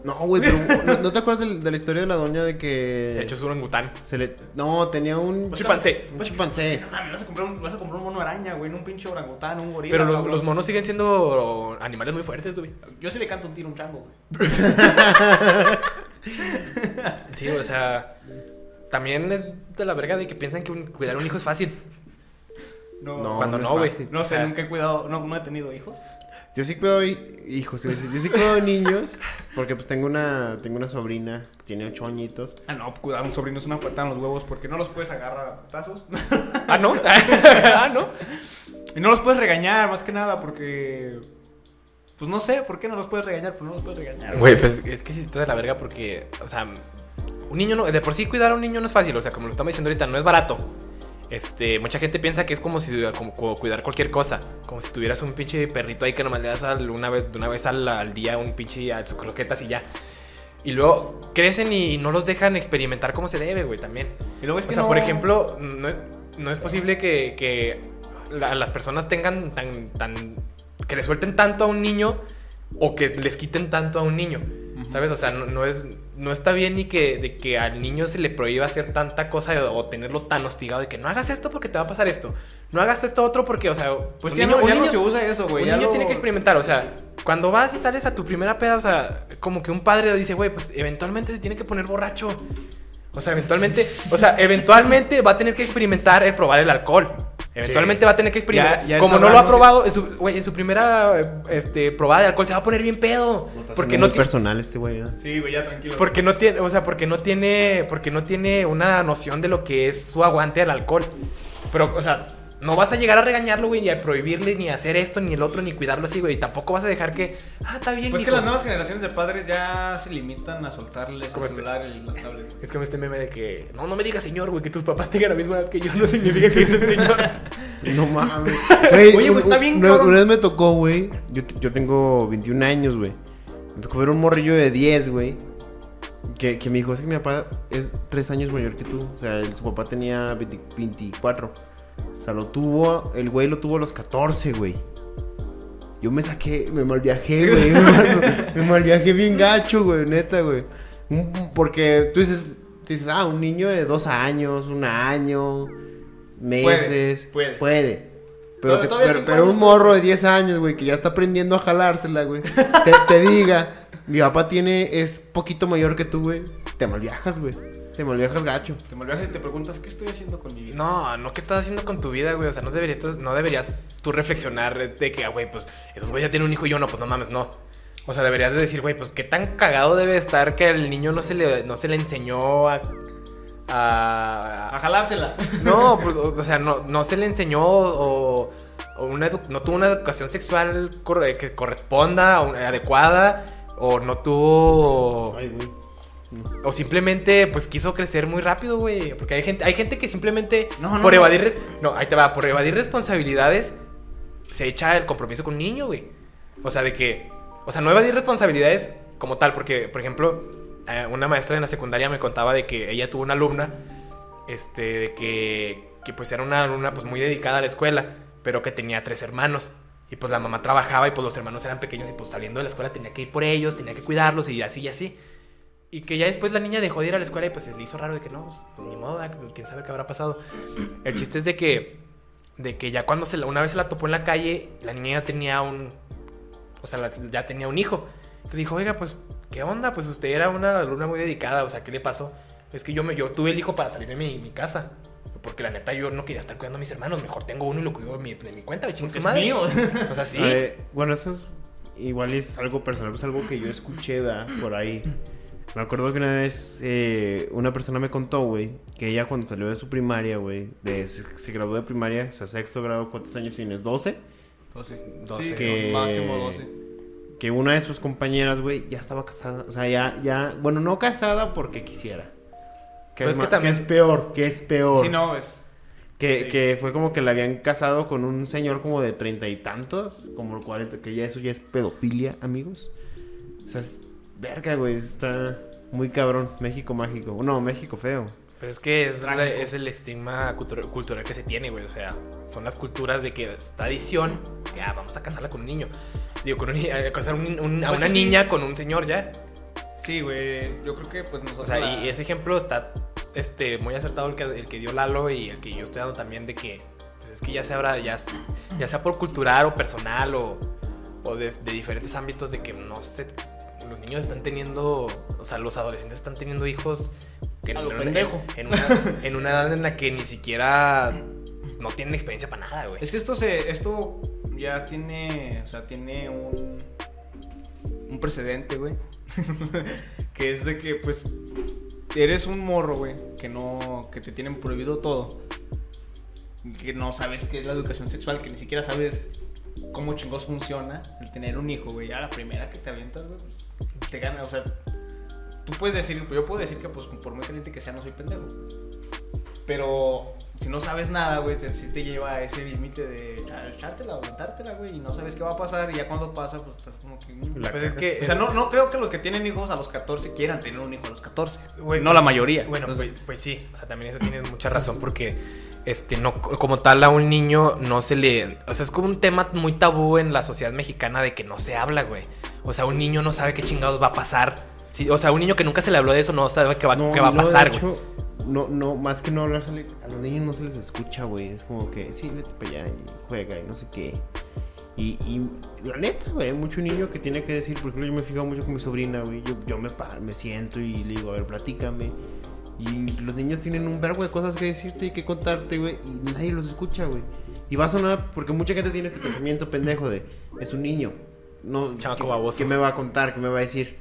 No, güey, pero ¿no, no te acuerdas del- de, la historia de la doña de que. Se ha hecho su orangután. se le... No, tenía un. Un chimpancé. Un chimpancé. No mames, vas a comprar un, vas a comprar un mono araña, güey, no un pinche orangután, un gorila. Pero los, monos siguen siendo animales muy fuertes, güey. Yo sí le canto un tiro a un chango, güey. Sí, o sea, también es de la verga de que piensan que un- cuidar un hijo es fácil. No, No, cuando no, güey. fácil. No sé, nunca he cuidado, no, no he tenido hijos. Yo sí cuido hi- hijos, iba a decir, yo sí cuido niños, porque pues tengo una, tengo una sobrina, que tiene ocho añitos. Ah, no, cuidar a un sobrino es una patada en los huevos porque no los puedes agarrar a putazos. Ah, ¿no? ah, ¿no? y no los puedes regañar, más que nada, porque. Pues no sé por qué no los puedes regañar, pero no los puedes regañar. Güey, pues es que sí está de la verga porque, o sea, un niño no, de por sí cuidar a un niño no es fácil, o sea, como lo estamos diciendo ahorita, no es barato. Este, mucha gente piensa que es como si como, como cuidar cualquier cosa, como si tuvieras un pinche perrito ahí que nomás le das al- una vez, una vez al, al día un pinche a sus croquetas y ya. Y luego crecen y no los dejan experimentar como se debe, güey, también. Y luego es O que sea, no- por ejemplo, no es, no es posible que, que la- las personas tengan tan, tan. que le suelten tanto a un niño o que les quiten tanto a un niño. ¿Sabes? O sea, no, no es, no está bien ni que, de que al niño se le prohíba hacer tanta cosa o, tenerlo tan hostigado de que no hagas esto porque te va a pasar esto. No hagas esto otro porque, o sea, Pues un ya, niño- no, ya no se usa eso, güey. un niño lo- tiene que experimentar, o sea, cuando vas y sales a tu primera peda, o sea, como que un padre dice, güey, pues eventualmente se tiene que poner borracho. O sea, eventualmente, o sea, eventualmente va a tener que experimentar el probar el alcohol. Eventualmente va a tener que experimentar. Ya- ya él como no lo ha probado, en su, güey, en su primera este, probada de alcohol se va a poner bien pedo. Porque no, muy personal este güey. ¿eh? Sí, güey, ya tranquilo. porque no tiene, o sea, porque no tiene, porque no tiene una noción de lo que es su aguante al alcohol. Pero, o sea, no vas a llegar a regañarlo, güey, ni a prohibirle, ni a hacer esto, ni el otro, ni cuidarlo así, güey. Y tampoco vas a dejar que, ah, está bien, Pues que las nuevas generaciones de padres ya se limitan a soltarles el este. celular y la tablet. güey. Es como este meme de que, no, no me digas señor, güey, que tus papás tengan la misma edad que yo, no significa que eres el señor. No mames. Güey, Oye, un- pues, está bien, una, una vez me tocó, güey. Yo, yo tengo 21 años, güey. Me tocó ver un morrillo de 10, güey. Que, que me dijo, es que mi papá es 3 años mayor que tú. O sea, él- su papá tenía 20 24. O sea, lo tuvo, el güey lo tuvo a los 14, güey. Yo me saqué, me malviajé, güey. me, mal, me bien gacho, güey, neta, güey. Porque tú dices, dices, ah, un niño de 2 años, un año, meses. puede. Puede. Pero, que- un morro de 10 años, güey, que ya está aprendiendo a jalársela, güey. Te, te diga, mi papá tiene, es poquito mayor que tú, güey. Te malviajas, güey. Te malviajas gacho. Te malviajas y te preguntas, ¿qué estoy haciendo con mi vida? No, no, ¿qué estás haciendo con tu vida, güey? O sea, no deberías, no deberías tú reflexionar de, que, ah, güey, pues, esos güey ya tienen un hijo y yo no, pues no mames, no. O sea, deberías de decir, güey, pues, qué tan cagado debe estar que al niño no se le, no se le enseñó a... a- A jalársela. No, pues, o, sea, no, no se le enseñó o, o una edu- no tuvo una educación sexual corre- que corresponda, o adecuada, o no tuvo... Ay, güey. O simplemente, pues quiso crecer muy rápido, güey. Porque hay gente, hay gente que simplemente, No, no, por evadir. res- No, ahí te va, por evadir responsabilidades, se echa el compromiso con un niño, güey. O sea, de que. O sea, no evadir responsabilidades como tal, porque, por ejemplo, eh, una maestra en la secundaria me contaba de que ella tuvo una alumna, este, de que, que pues era una alumna pues muy dedicada a la escuela, pero que tenía tres hermanos. Y pues la mamá trabajaba y pues los hermanos eran pequeños y pues saliendo de la escuela tenía que ir por ellos, tenía que cuidarlos y así y así. Y que ya después la niña dejó de ir a la escuela y pues se le hizo raro de que no, pues, pues, ni modo. Que, pues, quién sabe qué habrá pasado. El chiste es de que, de que ya cuando se la, una vez se la topó en la calle, la niña ya tenía un, o sea, la- ya tenía un hijo. Le dijo, oiga, pues, ¿qué onda? Pues usted era una alumna muy dedicada, o sea, ¿qué le pasó? Es que yo, me, yo tuve el hijo para salir de mi, mi casa. Porque la neta yo no quería estar cuidando a mis hermanos. Mejor tengo uno y lo cuido de mi, de mi cuenta, de su es madre. mío. O sea, sí. Eh, bueno, eso es igual es algo personal, es algo que yo escuché, ¿verdad? Por ahí. Me acuerdo que una vez eh, una persona me contó, güey, que ella cuando salió de su primaria, güey, de, se, se graduó de primaria, o sea, sexto grado, ¿cuántos años tienes? ¿12? 12. 12. Sí, Que- máximo 12. Que una de sus compañeras, güey, ya estaba casada. O sea, ya, ya, bueno, no casada porque quisiera. Que, Pues es, es que también- que es peor, que es peor. Sí, no, es. Que, Sí. que fue como que la habían casado con un señor como de treinta y tantos, como el 40, que ya eso ya es pedofilia, amigos. O sea, es verga, güey, está muy cabrón. México mágico. No, México feo. Pero es que es, la- es el estigma cultura- cultural que se tiene, güey. O sea, son las culturas de que esta adición, ya vamos a casarla con un niño. Digo, con un, a casar un- un- a Pues una sí. niña con un señor ya. Sí, güey. Yo creo que, pues O nosotros. sea, la- y ese ejemplo está este, muy acertado el que, el que dio Lalo y el que yo estoy dando también de que pues es que ya sea, ahora, ya, ya sea por cultural o personal o, o de, de diferentes ámbitos de que no sé, los niños están teniendo, o sea, los adolescentes están teniendo hijos que A lo en, pendejo. en una, en una edad en la que ni siquiera no tienen experiencia para nada, güey. Es que esto se. Esto ya tiene. O sea, tiene un. Un precedente, güey. que es de que, pues. Eres un morro, güey. Que no. Que te tienen prohibido todo. Que no sabes qué es la educación sexual. Que ni siquiera sabes cómo chingos funciona el tener un hijo, güey. Ya la primera que te avientas, güey. pues, te gana. O sea. Tú puedes decir. Yo puedo decir que, pues, por muy caliente que sea, no soy pendejo. Pero si no sabes nada, güey, te, sí te lleva a ese límite de echártela, aventártela, güey, y no sabes qué va a pasar. Y ya cuando pasa, pues estás como que. mm. La Pues es que, O sea, no, no creo que los que tienen hijos a los 14 quieran tener un hijo a los 14. Güey, no la mayoría. Bueno, Entonces, pues, pues sí, o sea, también eso tienes mucha razón porque, este, no, como tal a un niño no se le, o sea, es como un tema muy tabú en la sociedad mexicana de que no se habla, güey. O sea, un niño no sabe qué chingados va a pasar sí, o sea, un niño que nunca se le habló de eso no sabe qué va, No, qué va a de pasar, güey. hecho, No, no, más que no hablarse a los niños no se les escucha, güey. Es como que, sí, vete para allá y juega y no sé qué. Y, y la neta, güey, mucho niño que tiene que decir, por ejemplo, yo me he fijado mucho con mi sobrina, güey. Yo, yo me paro, me siento y le digo, a ver, platícame. Y los niños tienen un verbo de cosas que decirte y que contarte, güey, y nadie los escucha, güey. Y va a sonar, porque mucha gente tiene este pensamiento pendejo de, es un niño. No, Chamaco ¿qué, baboso. ¿qué me va a contar? ¿Qué me va a decir?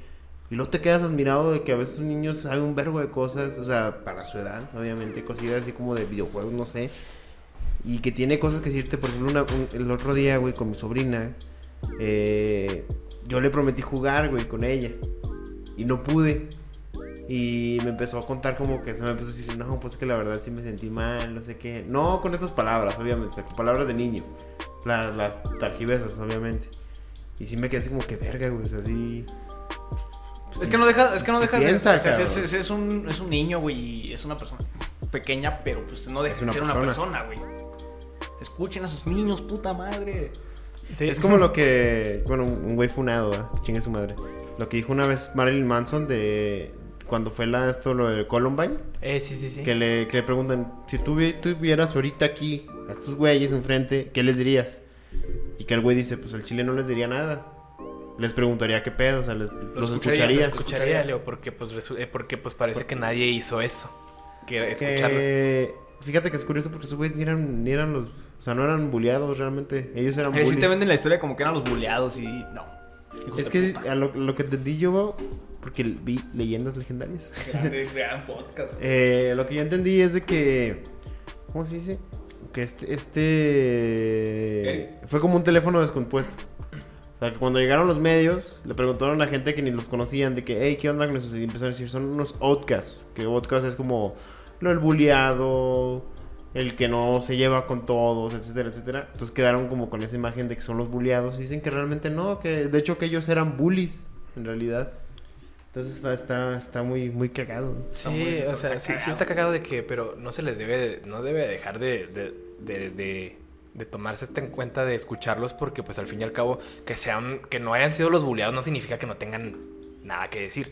Y luego te quedas admirado de que a veces un niño sabe un verbo de cosas, o sea, para su edad, obviamente, cosillas así como de videojuegos, no sé. Y que tiene cosas que decirte, por ejemplo, una- un- el otro día, güey, con mi sobrina, eh, yo le prometí jugar, güey, con ella. Y no pude. Y me empezó a contar como que se me empezó a decir, no, pues es que la verdad sí me sentí mal, no sé qué. No con estas palabras, obviamente, con palabras de niño. La- las tarjibesas, obviamente. Y sí me quedé así como que verga, güey, o sea, así... Es que no dejas, es que no dejas piensa, de. O sea, es, es- es un, es un niño, güey, y es una persona pequeña, pero pues no deja de una ser una persona. persona, güey. Escuchen a sus niños, puta madre. Sí. Es como lo que, bueno, un güey funado, ¿eh? chingue su madre. Lo que dijo una vez Marilyn Manson de cuando fue la, esto lo de Columbine, Eh, sí, sí, sí. que le, que le preguntan, si tú vi- tuvieras ahorita aquí a estos güeyes enfrente, ¿qué les dirías? Y que el güey dice, pues el chile no les diría nada. Les preguntaría qué pedo, o sea, les- los, escucharía, escucharía. los Escucharía, Leo, porque pues, eh, porque pues parece que nadie hizo eso. Que escucharlos. Que- fíjate que es curioso porque esos güeyes ni eran, ni eran los, o sea, no eran bulleados realmente, ellos eran Eh, sí te venden la historia como que eran los buleados y no. Hijos Es que a lo, lo que entendí yo, porque vi leyendas legendarias. Grande, gran podcast. Eh, lo que yo entendí es de que. ¿Cómo se dice? Que este. Este. Fue como un teléfono descompuesto. O sea, que cuando llegaron los medios, le preguntaron a gente que ni los conocían de que, hey, ¿qué onda con eso? Y empezaron a decir, son unos outcasts. Que outcast es como lo el bulleado, el que no se lleva con todos, etcétera, etcétera. Entonces quedaron como con esa imagen de que son los bulleados. Dicen que realmente no, que de hecho que ellos eran bullies, en realidad. Entonces está, está, está muy, muy cagado. Sí, muy- o está sea, sí, sí cagado. está cagado de que, pero no se les debe, de- no debe dejar de, de, de, de- de tomarse esto en cuenta de escucharlos porque pues al fin y al cabo que sean, que no hayan sido los bulleados no significa que no tengan nada que decir.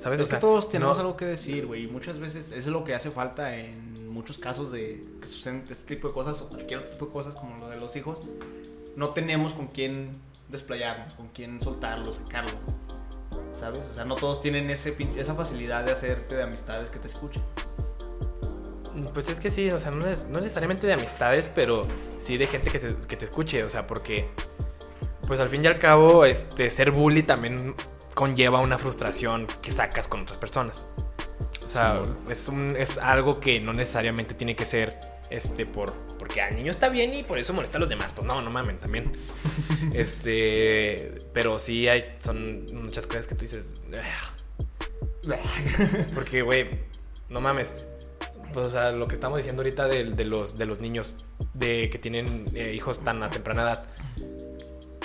¿Sabes? Es O sea, que todos tenemos no- algo que decir, güey. Y muchas veces eso es lo que hace falta en muchos casos de que suceden este tipo de cosas o cualquier otro tipo de cosas como lo de los hijos. No tenemos con quién desplayarnos, con quién soltarlo, sacarlo. ¿Sabes? O sea, no todos tienen ese, esa facilidad de hacerte de amistades que te escuchen. Pues es que sí, o sea, no, es, no necesariamente de amistades, pero sí de gente que, se- que te escuche, o sea, porque pues al fin y al cabo, este, ser bully también conlleva una frustración que sacas con otras personas. O sea, es, un, es algo que no necesariamente tiene que ser este por porque al niño está bien y por eso molesta a los demás. Pues no, no mamen también. este, pero sí hay son muchas cosas que tú dices. Porque, güey, no mames. Pues, o sea, lo que estamos diciendo ahorita de, de los, de los niños de que tienen eh, hijos tan a temprana edad.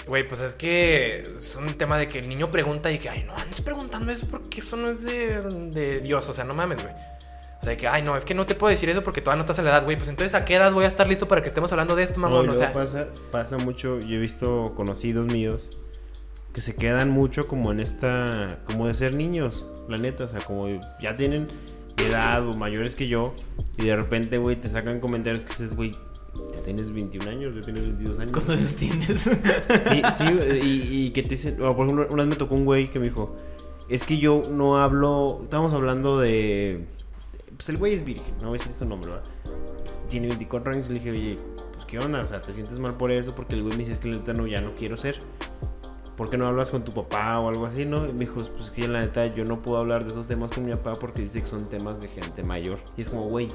Güey, pues es que es un tema de que el niño pregunta y que, ay, no andes preguntando eso porque eso no es de, de Dios. O sea, no mames, güey. O sea, que, ay, no, es que no te puedo decir eso porque todavía no estás en la edad, güey. Pues entonces, ¿a qué edad voy a estar listo para que estemos hablando de esto, No, mamón? o luego sea, pasa, pasa mucho, yo he visto conocidos míos que se quedan mucho como en esta, como de ser niños, la neta, o sea, como ya tienen edad o mayores que yo y de repente, güey, te sacan comentarios que dices, güey, ya tienes 21 años, ya tienes 22 años. ¿Cuántos años tienes? Sí, sí, y, y que te dicen, o por ejemplo, una vez me tocó un güey que me dijo, es que yo no hablo, estábamos hablando de, pues el güey es virgen, no voy a decir su nombre, ¿verdad? Tiene 24 años, y le dije, oye, pues qué onda, o sea, te sientes mal por eso, porque el güey me dice, es que la neta no, ya no quiero ser. ¿Por qué no hablas con tu papá o algo así, no? Y me dijo, pues es que la neta yo no puedo hablar de esos temas con mi papá porque dice que son temas de gente mayor. Y es como, güey,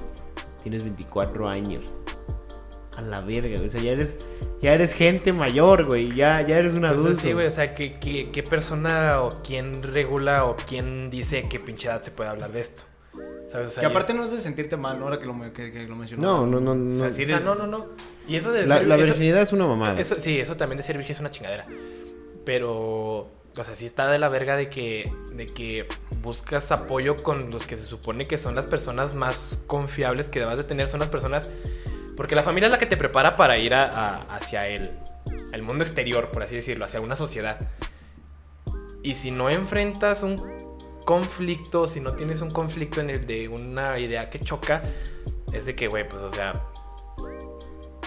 tienes 24 años. A la verga. O sea, ya eres, ya eres gente mayor, güey. Ya, ya eres un pues, adulto. sí, güey. O sea, ¿qué, qué, qué persona o quién regula o quién dice qué pinche edad se puede hablar de esto? ¿Sabes? O sea, que aparte no es de sentirte mal, ¿no? Ahora que lo, que, que lo mencionó. No, no, no, no. O sea, si O sea, eres- no, no, no. Y eso de La, ser- la eso- virginidad es una mamada. Eso, sí, eso también de ser virgen es una chingadera. Pero, o sea, sí está de la verga de que, de que buscas apoyo con los que se supone que son las personas más confiables que debas de tener. Son las personas... Porque la familia es la que te prepara para ir a- a- hacia el, el mundo exterior, por así decirlo, hacia una sociedad. Y si no enfrentas un conflicto, si no tienes un conflicto en el de una idea que choca, es de que, güey, pues, o sea,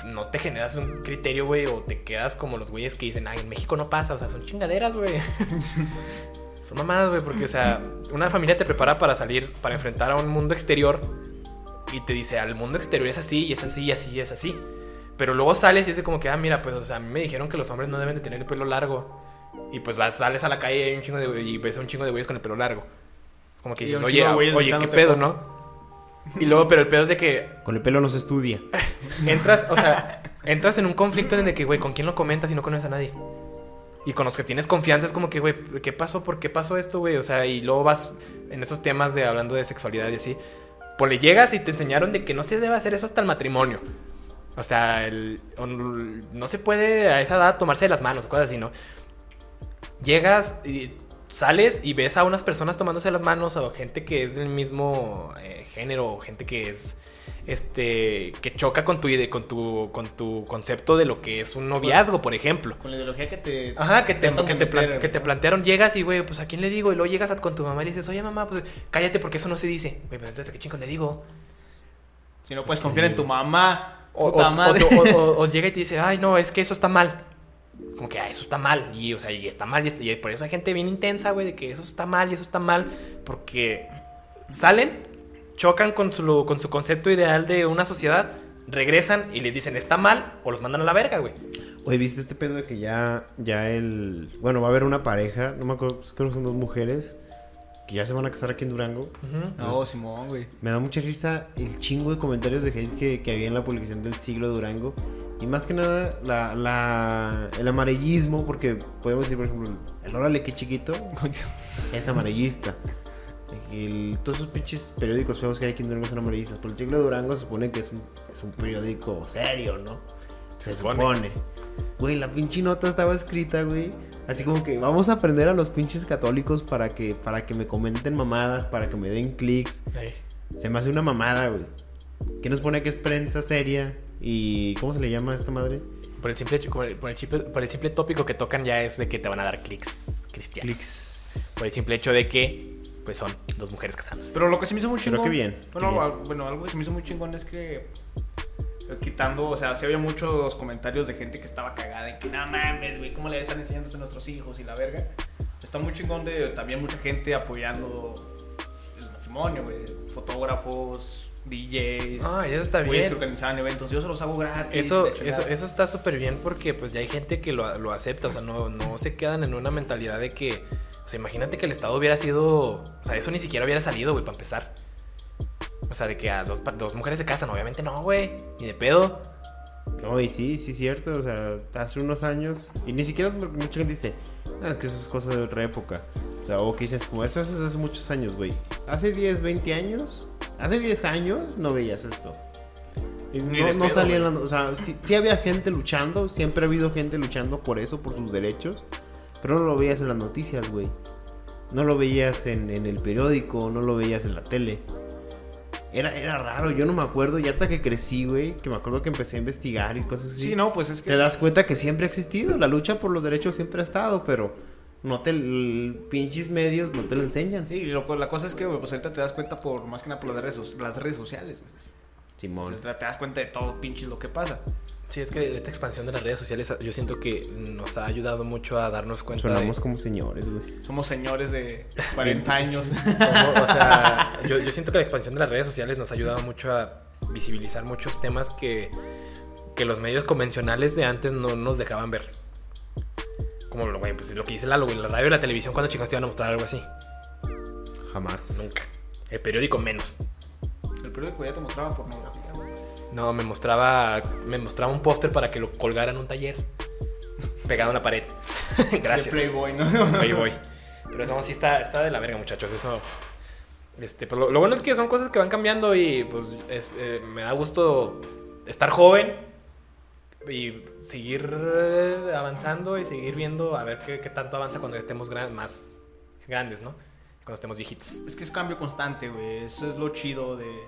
no te generas un criterio, güey, o te quedas como los güeyes que dicen, ay, en México no pasa, o sea, son chingaderas, güey. son mamadas, güey, porque, o sea, una familia te prepara para salir, para enfrentar a un mundo exterior y te dice, al mundo exterior es así, y es así, y así, y es así. Pero luego sales y es de como que, ah, mira, pues, o sea, a mí me dijeron que los hombres no deben de tener el pelo largo. Y pues vas, sales a la calle y hay un chingo de y ves a un chingo de güeyes con el pelo largo. Es como que dices, oye, oye, qué pedo, foto". ¿no? Y luego, pero el pedo es de que Con el pelo no se estudia. entras, o sea, entras en un conflicto en el que, güey, ¿con quién lo comentas y no conoces a nadie? Y con los que tienes confianza es como que, güey, ¿qué pasó? ¿Por qué pasó esto, güey? O sea, y luego vas en esos temas de hablando de sexualidad y así. Pues le llegas y te enseñaron de que no se debe hacer eso hasta el matrimonio. O sea, el, no se puede a esa edad tomarse de las manos o cosas así, ¿no? Llegas y sales y ves a unas personas tomándose las manos o gente que es del mismo eh, género o gente que es este que choca con tu con tu con tu concepto de lo que es un noviazgo, por ejemplo. Con la ideología que te. Ajá, que te, que te, meter, plan- que te ¿no? plantearon, llegas y, güey, pues a quién le digo, y luego llegas a- con tu mamá y le dices, oye mamá, pues cállate porque eso no se dice. Güey, pero entonces, ¿a qué chingos le digo? Si no puedes confiar en tu mamá. O, puta o- madre. o- o- o- o llega y te dice, ay, no, es que eso está mal. Como que, ah, eso está mal. Y, o sea, y está mal. Y, está- y por eso hay gente bien intensa, güey, de que eso está mal y eso está mal. Porque salen, chocan con su, con su concepto ideal de una sociedad, regresan y les dicen, está mal, o los mandan a la verga, güey. Oye, ¿viste este pedo de que ya, ya el... Bueno, va a haber una pareja, no me acuerdo, creo que son dos mujeres, que ya se van a casar aquí en Durango. Ujú. No, Simón, güey. Me da mucha risa el chingo de comentarios de hate que, que había en la publicación del siglo de Durango. Y más que nada, la, la- el amarillismo, porque podemos decir, por ejemplo, el órale que chiquito es amarillista. El- todos esos pinches periódicos feos que hay aquí en Durango son amarillistas. Pero el siglo de Durango se supone que es un, es un periódico serio, ¿no? Se, supone. supone. Güey, la pinche nota estaba escrita, güey. Así como que vamos a aprender a los pinches católicos para que, para que me comenten mamadas, para que me den clics. Ahí. Se me hace una mamada, güey. ¿Qué nos pone que es prensa seria? ¿Y cómo se le llama a esta madre? Por el, simple, hecho- por, el, por el simple, por el simple tópico que tocan ya es de que te van a dar clics cristianos. Clics. Por el simple hecho de que, pues son dos mujeres casándose. Pero lo que se me hizo muy Pero chingón. qué bien, Bueno, qué bien. bueno, algo que se me hizo muy chingón es que. Quitando, o sea, sí había muchos comentarios de gente que estaba cagada en que no mames, güey, ¿cómo le están enseñando a nuestros hijos y la verga? Está muy chingón de también mucha gente apoyando el matrimonio, güey. Fotógrafos, DJs, Ah, y eso está güeyes que bien. organizaban eventos. Yo se los hago gratis. Eso, eso, eso está súper bien porque pues ya hay gente que lo, lo acepta, o sea, no, no se quedan en una mentalidad de que, o sea, imagínate que el Estado hubiera sido, o sea, eso ni siquiera hubiera salido, güey, para empezar. O sea, de que a dos, mujeres se casan, obviamente no, güey, ni de pedo. No, y sí, sí, cierto. O sea, hace unos años. Y ni siquiera mucha gente dice, ah, es que eso es cosa de otra época. O sea, o que dices, como eso es hace muchos años, güey. Hace 10, 20 años. Hace 10 años no veías esto. Y no, no salían las- O sea, sí, sí había gente luchando. Siempre ha habido gente luchando por eso, por sus derechos. Pero no lo veías en las noticias, güey. No lo veías en, en el periódico, no lo veías en la tele. Era, era raro, yo no me acuerdo. Y hasta que crecí, güey, que me acuerdo que empecé a investigar y cosas así. Sí, no, pues es que. Te das cuenta que siempre ha existido. La lucha por los derechos siempre ha estado, pero no te. pinches medios no te lo enseñan. Sí, lo- la cosa es que, güey, pues ahorita te das cuenta por más que nada por las redes, las redes sociales, güey. O Simón. sea, te das cuenta de todo pinches lo que pasa. Sí, es que esta expansión de las redes sociales yo siento que nos ha ayudado mucho a darnos cuenta de... Sonamos como señores, güey. Somos señores de 40 años. Somos- o sea, yo, yo siento que la expansión de las redes sociales nos ha ayudado mucho a visibilizar muchos temas que, que los medios convencionales de antes no nos dejaban ver. Como lo, güey, pues, lo que dice Lalo, güey, la radio y la televisión, cuando chicos te iban a mostrar algo así? Jamás. Nunca. El periódico menos. El periódico ya te mostraba pornografía, güey. No, me mostraba, me mostraba un póster para que lo colgara en un taller. Pegado en la pared. Gracias. De Playboy, ¿no? Voy. Pero no, sí está, está de la verga, muchachos. Eso. Este, pues lo, lo bueno es que son cosas que van cambiando y pues es, eh, me da gusto estar joven y seguir eh, avanzando y seguir viendo a ver qué, qué tanto avanza cuando estemos gran- más grandes, ¿no? Cuando estemos viejitos. Es que es cambio constante, güey. Eso es lo chido de.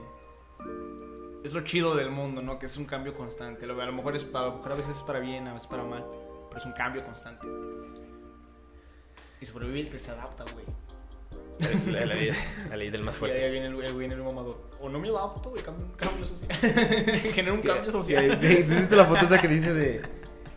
Es lo chido del mundo, ¿no? Que es un cambio constante. A lo mejor, es, a lo mejor a veces es para bien, a veces para mal. Pero es un cambio constante. Y sobrevive el que se adapta, güey. La, la ley, la ley del más Y ahí fuerte. viene el, el güey en el mamador. O no me adapto y cambio, cambio social. Genera un cambio social. ¿Tú viste la foto esa que dice de,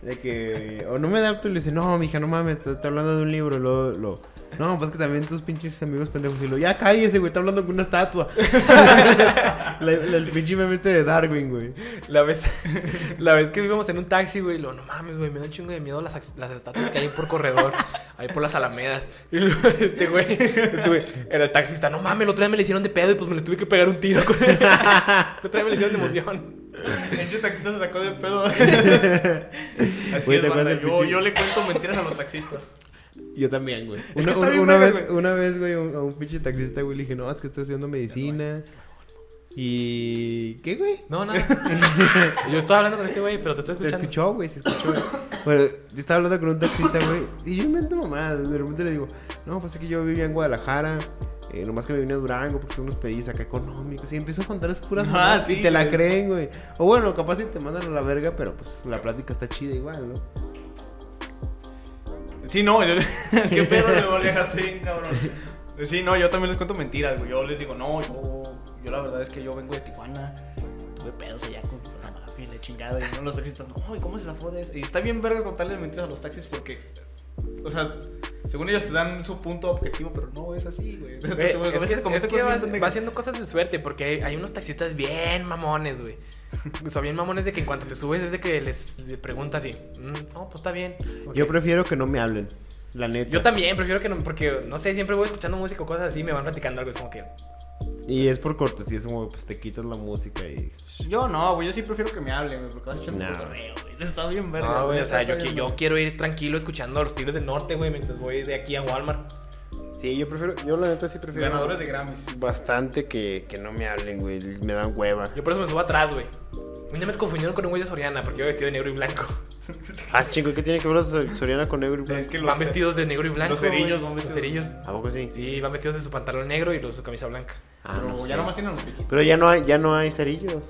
de que o no me adapto y le dice, no, mija, no mames, está, está hablando de un libro, lo, lo, no, pues que también tus pinches amigos pendejos y lo, ya cállese, güey, está hablando con una estatua. la, la- el pinche meme este de Darwin, güey. La vez, la vez que íbamos en un taxi, güey, lo no mames, güey, me da un chingo de miedo las, las estatuas que hay por corredor, ahí por las alamedas. Y luego, este güey, este güey, era el taxista, no mames, el otro día me le hicieron de pedo y pues me le tuve que pegar un tiro con. El otro día me le hicieron de emoción. El taxista se sacó de pedo. Así Güey, es, ¿te banda. yo le cuento mentiras a los taxistas. Yo también, güey. Es Una, que está una- bien una verga, vez, güey. una vez, güey, a un, a un pinche taxista, güey, le dije, no, es que estoy estudiando medicina. Y... ¿Qué, güey? No, nada. Yo estaba hablando con este güey, pero te estoy Se escuchando. escuchó, güey, se escuchó. bueno, yo estaba hablando con un taxista, güey, y yo invento mamá. De repente le digo, no, pues es que yo vivía en Guadalajara. Eh, nomás que me vine a Durango porque tengo unos pedillos acá económicos. Y empiezo a contar es puras Ah, mamadas sí, y te la creen, güey. O bueno, capaz si te mandan a la verga, pero pues la plática está chida igual, ¿no? Sí, no, yo, qué pedo de lo dejaste bien, cabrón. Sí, no, yo también les cuento mentiras, güey. Yo les digo, no, yo, yo la verdad es que yo vengo de Tijuana. Tuve pedos allá con la mafia y la chingada. Y no, los taxistas, no, ¿y cómo se zafó de eso? Y está bien verga contarle mentiras a los taxis porque, o sea, según ellos te dan su punto objetivo, pero no es así, güey. Es que, es va, haciendo cosas de suerte porque hay, hay unos taxistas bien mamones, güey. O sea, bien mamones de que en cuanto te subes es de que les preguntas así, "Mm, no, pues está bien. Yo prefiero que no me hablen, la neta. Yo también prefiero que no, porque no sé, siempre voy escuchando música o cosas así, me van platicando algo, es como que. Y es por cortesía, es como, pues te quitas la música y... Yo no, güey, yo sí prefiero que me hablen, güey, porque vas echando un cotorreo, güey. Está bien verga. No, güey, o sea, yo, qui- yo quiero ir tranquilo escuchando a los Tigres del Norte, güey, mientras voy de aquí a Walmart. Sí, yo prefiero, yo la neta sí prefiero... Ganadores de Grammys. Bastante que, que no me hablen, güey, me dan hueva. Yo por eso me subo atrás, güey. Un día me confundieron con un güey de Soriana porque iba vestido de negro y blanco. Ah, chingo, ¿qué tiene que ver los Soriana con negro y blanco? Es que los, van vestidos de negro y blanco. los cerillos güey. van Los vestidos- cerillos. ¿A poco sí? Sí, van vestidos de su pantalón negro y los- su camisa blanca. Ah, Pero no ya sé. nomás tienen los piquitos. Pero ya no hay, ya no hay cerillos.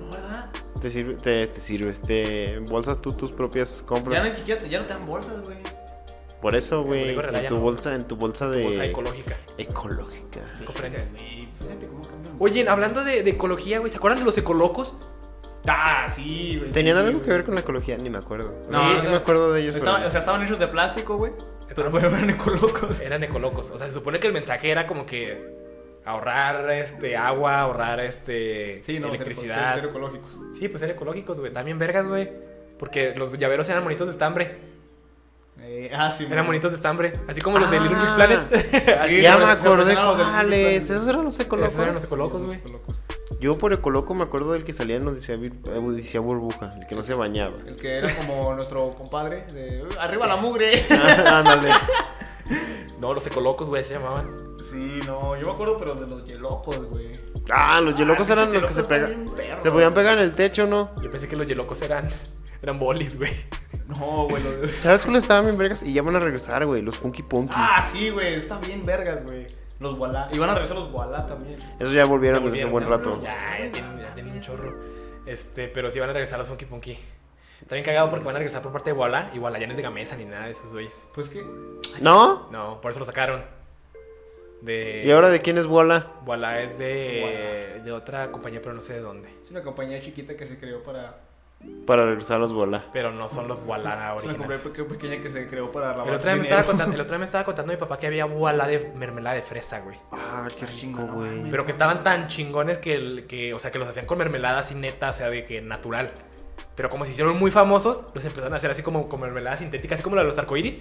No, ¿verdad? Te sirve, te, te sirves, te embolsas tú tus propias Ya compras. no, ni siquiera, ya no te dan bolsas, güey. Por eso, güey, en tu no. bolsa, en tu bolsa de Bolsa ecológica. ecológica. Ecofriends. Güey, Fíjate cómo cambian. Oye, hablando de, de ecología, güey, ¿se acuerdan de los ecolocos? Ah, sí, güey. ¿Tenían sí, algo güey. que ver con la ecología? Ni me acuerdo. No, sí, o sí me acuerdo de ellos, Estaban- pero... O sea, estaban hechos de plástico, güey. Pero fueron ecolocos. Eran ecolocos. O sea, se supone que el mensaje era como que ahorrar este agua, ahorrar este Sí, no, electricidad. Ser, ser ecológicos. Sí, pues eran ecológicos, güey. También vergas, güey. Porque los llaveros eran monitos de estambre. Eh, ah, sí, Eran man. monitos de estambre. Así como los de Little Big Ah. Planet. Sí, ya me acordé eran cuáles. Esos eran los ecolocos. Esos eran los ecolocos, güey. Yo por ecoloco me acuerdo del que salía en Odisea, eh, Odisea Burbuja, el que no se bañaba. El que era como nuestro compadre de "Uh, arriba la mugre. Ah, Ándale. No, los ecolocos, güey, se llamaban. Sí, no, yo me acuerdo, pero de los yelocos, güey. Ah, los yelocos Ah, eran sí, los que se yelocos perros. Se podían pegar en el techo, ¿no? Yo pensé que los yelocos eran, eran bolis, güey. No, güey. ¿Sabes cuáles estaban bien vergas? Y ya van a regresar, güey. Los Funky Punky. Ah, sí, güey. Está bien vergas, güey. Los Wallah. Y van a regresar los Wallah también. Esos ya volvieron desde un buen ya, rato. Ya, ya tienen, ya tienen un chorro. Este, pero sí van a regresar los Funky Punky. Está bien cagado porque van a regresar por parte de Walla. Y Walla ya no es de Gamesa ni nada de esos güeyes. Pues que. ¿No? No, por eso lo sacaron. De. ¿Y ahora de quién es Bola? Walla es de. de otra compañía, pero no sé de dónde. Es una compañía chiquita que se creó para. Para regresar a los Bola. Pero no son los Walla Es una originales. peque- pequeña que se creó para lavar El otro, día me estaba contando, el otro día me estaba contando mi papá que había Walla de mermelada de fresa, güey. Ah, qué rico, güey. Pero que estaban tan chingones que, el- que, o sea, que los hacían con mermelada así neta, o sea, de que natural. Pero como se hicieron muy famosos, los empezaron a hacer así como con mermelada sintética, así como la de los arcoíris.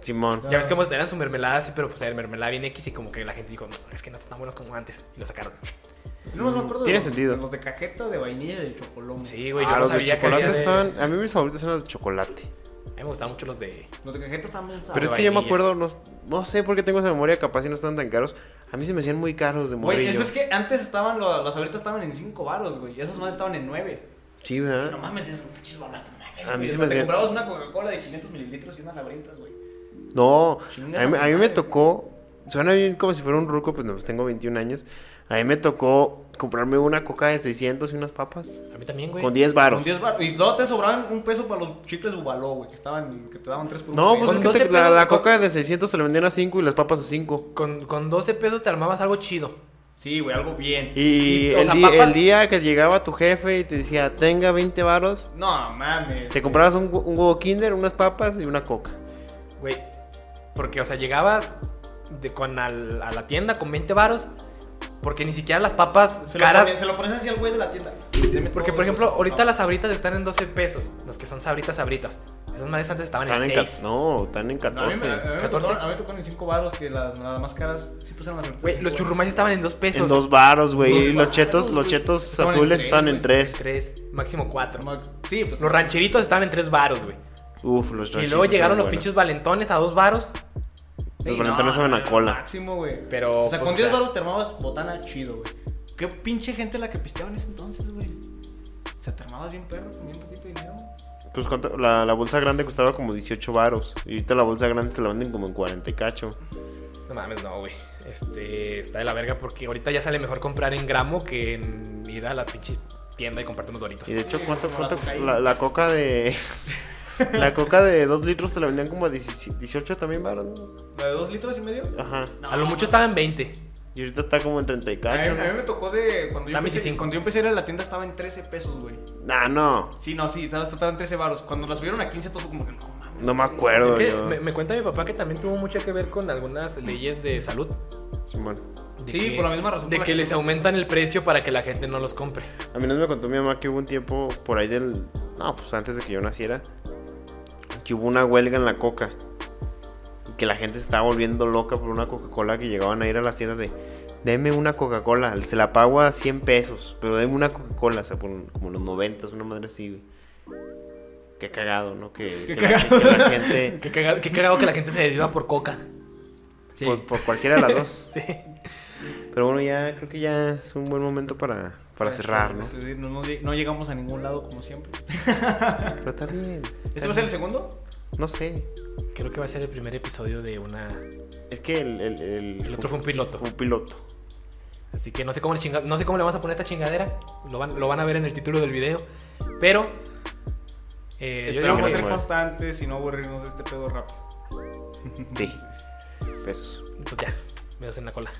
Simón. Ya ves que eran su mermelada así, pero pues era mermelada bien X y como que la gente dijo, no, es que no están tan buenos como antes. Y lo sacaron. No me acuerdo de Tiene los- sentido. de Los de cajeta, de vainilla y de chocolate. Sí, güey, yo ah, no los de sabía que chocolate había de... estaban. A mí mis favoritos eran los de chocolate. A mí me gustaban mucho los de... Los de cajeta están bien Pero es de que yo me acuerdo, no, no sé por qué tengo esa memoria, capaz si no están tan caros. A mí se me hacían muy caros de Güey, morrillo. eso es que antes estaban, lo- las ahoritas estaban en 5 baros, güey. Y esas más estaban en 9. Sí, No ¿verdad? mames, es un pinches barato, no mames. A mí güey. O me sea, Te hacían- comprabas una Coca-Cola de 500 mililitros y unas abritas, güey. No, a mí, a mí me tocó suena bien como si fuera un ruco, pues no, pues tengo 21 años. A mí me tocó comprarme una coca de 600 y unas papas. A mí también, güey. Con 10 varos. Con 10 bar- Y luego te sobraban un peso para los chicles bubaló, güey, que estaban, que te daban 3 por No, pues es que 12 te- la, pesos, la con- coca de 600 te la vendían a 5 y las papas a 5. Con, con 12 pesos te armabas algo chido. Sí, güey, algo bien. Y, Y, o el, sea, papas- el día que llegaba tu jefe y te decía, tenga 20 varos, No, mames. te comprabas un, un huevo kinder, unas papas y una coca. Güey. Porque, o sea, llegabas de, con al- a la tienda con 20 varos. Porque ni siquiera las papas Se lo, caras. pones, se lo pones así al güey de la tienda. Deme Porque, por ejemplo, ahorita No. las sabritas están en 12 pesos. Los que son sabritas, sabritas. Esas madres antes estaban Están en en ca- 6. no, están en No, a mí, me, a, 14. mí me tocó, 14. a mí me tocó en 5 baros que las, las más caras sí pusieron las Güey, los churrumais estaban en 2 pesos. En dos varos, güey. Y Los chetos, los chetos Estaban en azules tres, están en güey. 3. 3, máximo 4. Sí, pues. Los rancheritos estaban en 3 varos, güey. Uf, los Y ranchitos luego llegaron los buenos. pinches valentones a 2 varos. Los valentones saben a cola. Máximo, güey. Pero, O sea, pues, con o 10 sea- baros te armabas botana chido, güey. Qué pinche gente la que pisteaba en ese entonces, güey. O sea, te armabas bien perro con bien poquito dinero. Pues ¿cuánto? La, la bolsa grande costaba como 18 varos. Y ahorita la bolsa grande te la venden como en 40 y cacho. No mames, no, güey. Este está de la verga porque ahorita ya sale mejor comprar en gramo que en ir a la pinche tienda y comprarte unos doritos. Y de hecho, ¿cuánto? la cuánto la coca de. La coca de 2 litros te la vendían como a 17 18 también varos, ¿no? ¿La de 2 litros y medio? Ajá. a lo mucho estaba en 20. Y ahorita está como en 30 y A mí, cacho. a mí me tocó de. Cuando yo, empecé, 25. cuando yo empecé a ir a la tienda estaba en 13 pesos, güey. Nah, no. Sí, no, sí, estaba, estaba en 13 baros. Cuando la subieron a 15, todo fue como que no mames. No me acuerdo Es que yo. me, me cuenta mi papá que también tuvo mucho que ver con algunas leyes de salud. Simón. De Sí, que- por la misma razón De que que les aumentan el precio para que la gente no los compre. A mí no me contó mi mamá que hubo un tiempo por ahí del. No, pues antes de que yo naciera. Que hubo una huelga en la coca. Y que la gente se estaba volviendo loca por una Coca-Cola que llegaban a ir a las tiendas de. Deme una Coca-Cola, se la pago a 100 pesos, pero deme una Coca-Cola, o sea, por como los 90, una madre así. Qué cagado, ¿no? Que, Qué que la- cagado. que la gente. Qué cagado, qué cagado que la gente se desviva por coca. Sí. Por, por cualquiera de las dos. Sí. Pero bueno, ya creo que ya es un buen momento para, para cerrar, ¿no? No, no lleg- no llegamos a ningún lado como siempre. Pero está bien. ¿Este está va a ser el segundo? No sé. Creo que va a ser el primer episodio de una. Es que el, el, el, El otro fue un piloto. Fue un piloto. Así que no sé cómo le chinga- no sé cómo le vamos a poner esta chingadera. Lo van, lo van a ver en el título del video. Pero. eh, Esperamos ser constantes y no aburrirnos de este pedo rápido. Sí. Besos. Pues ya, me en la cola.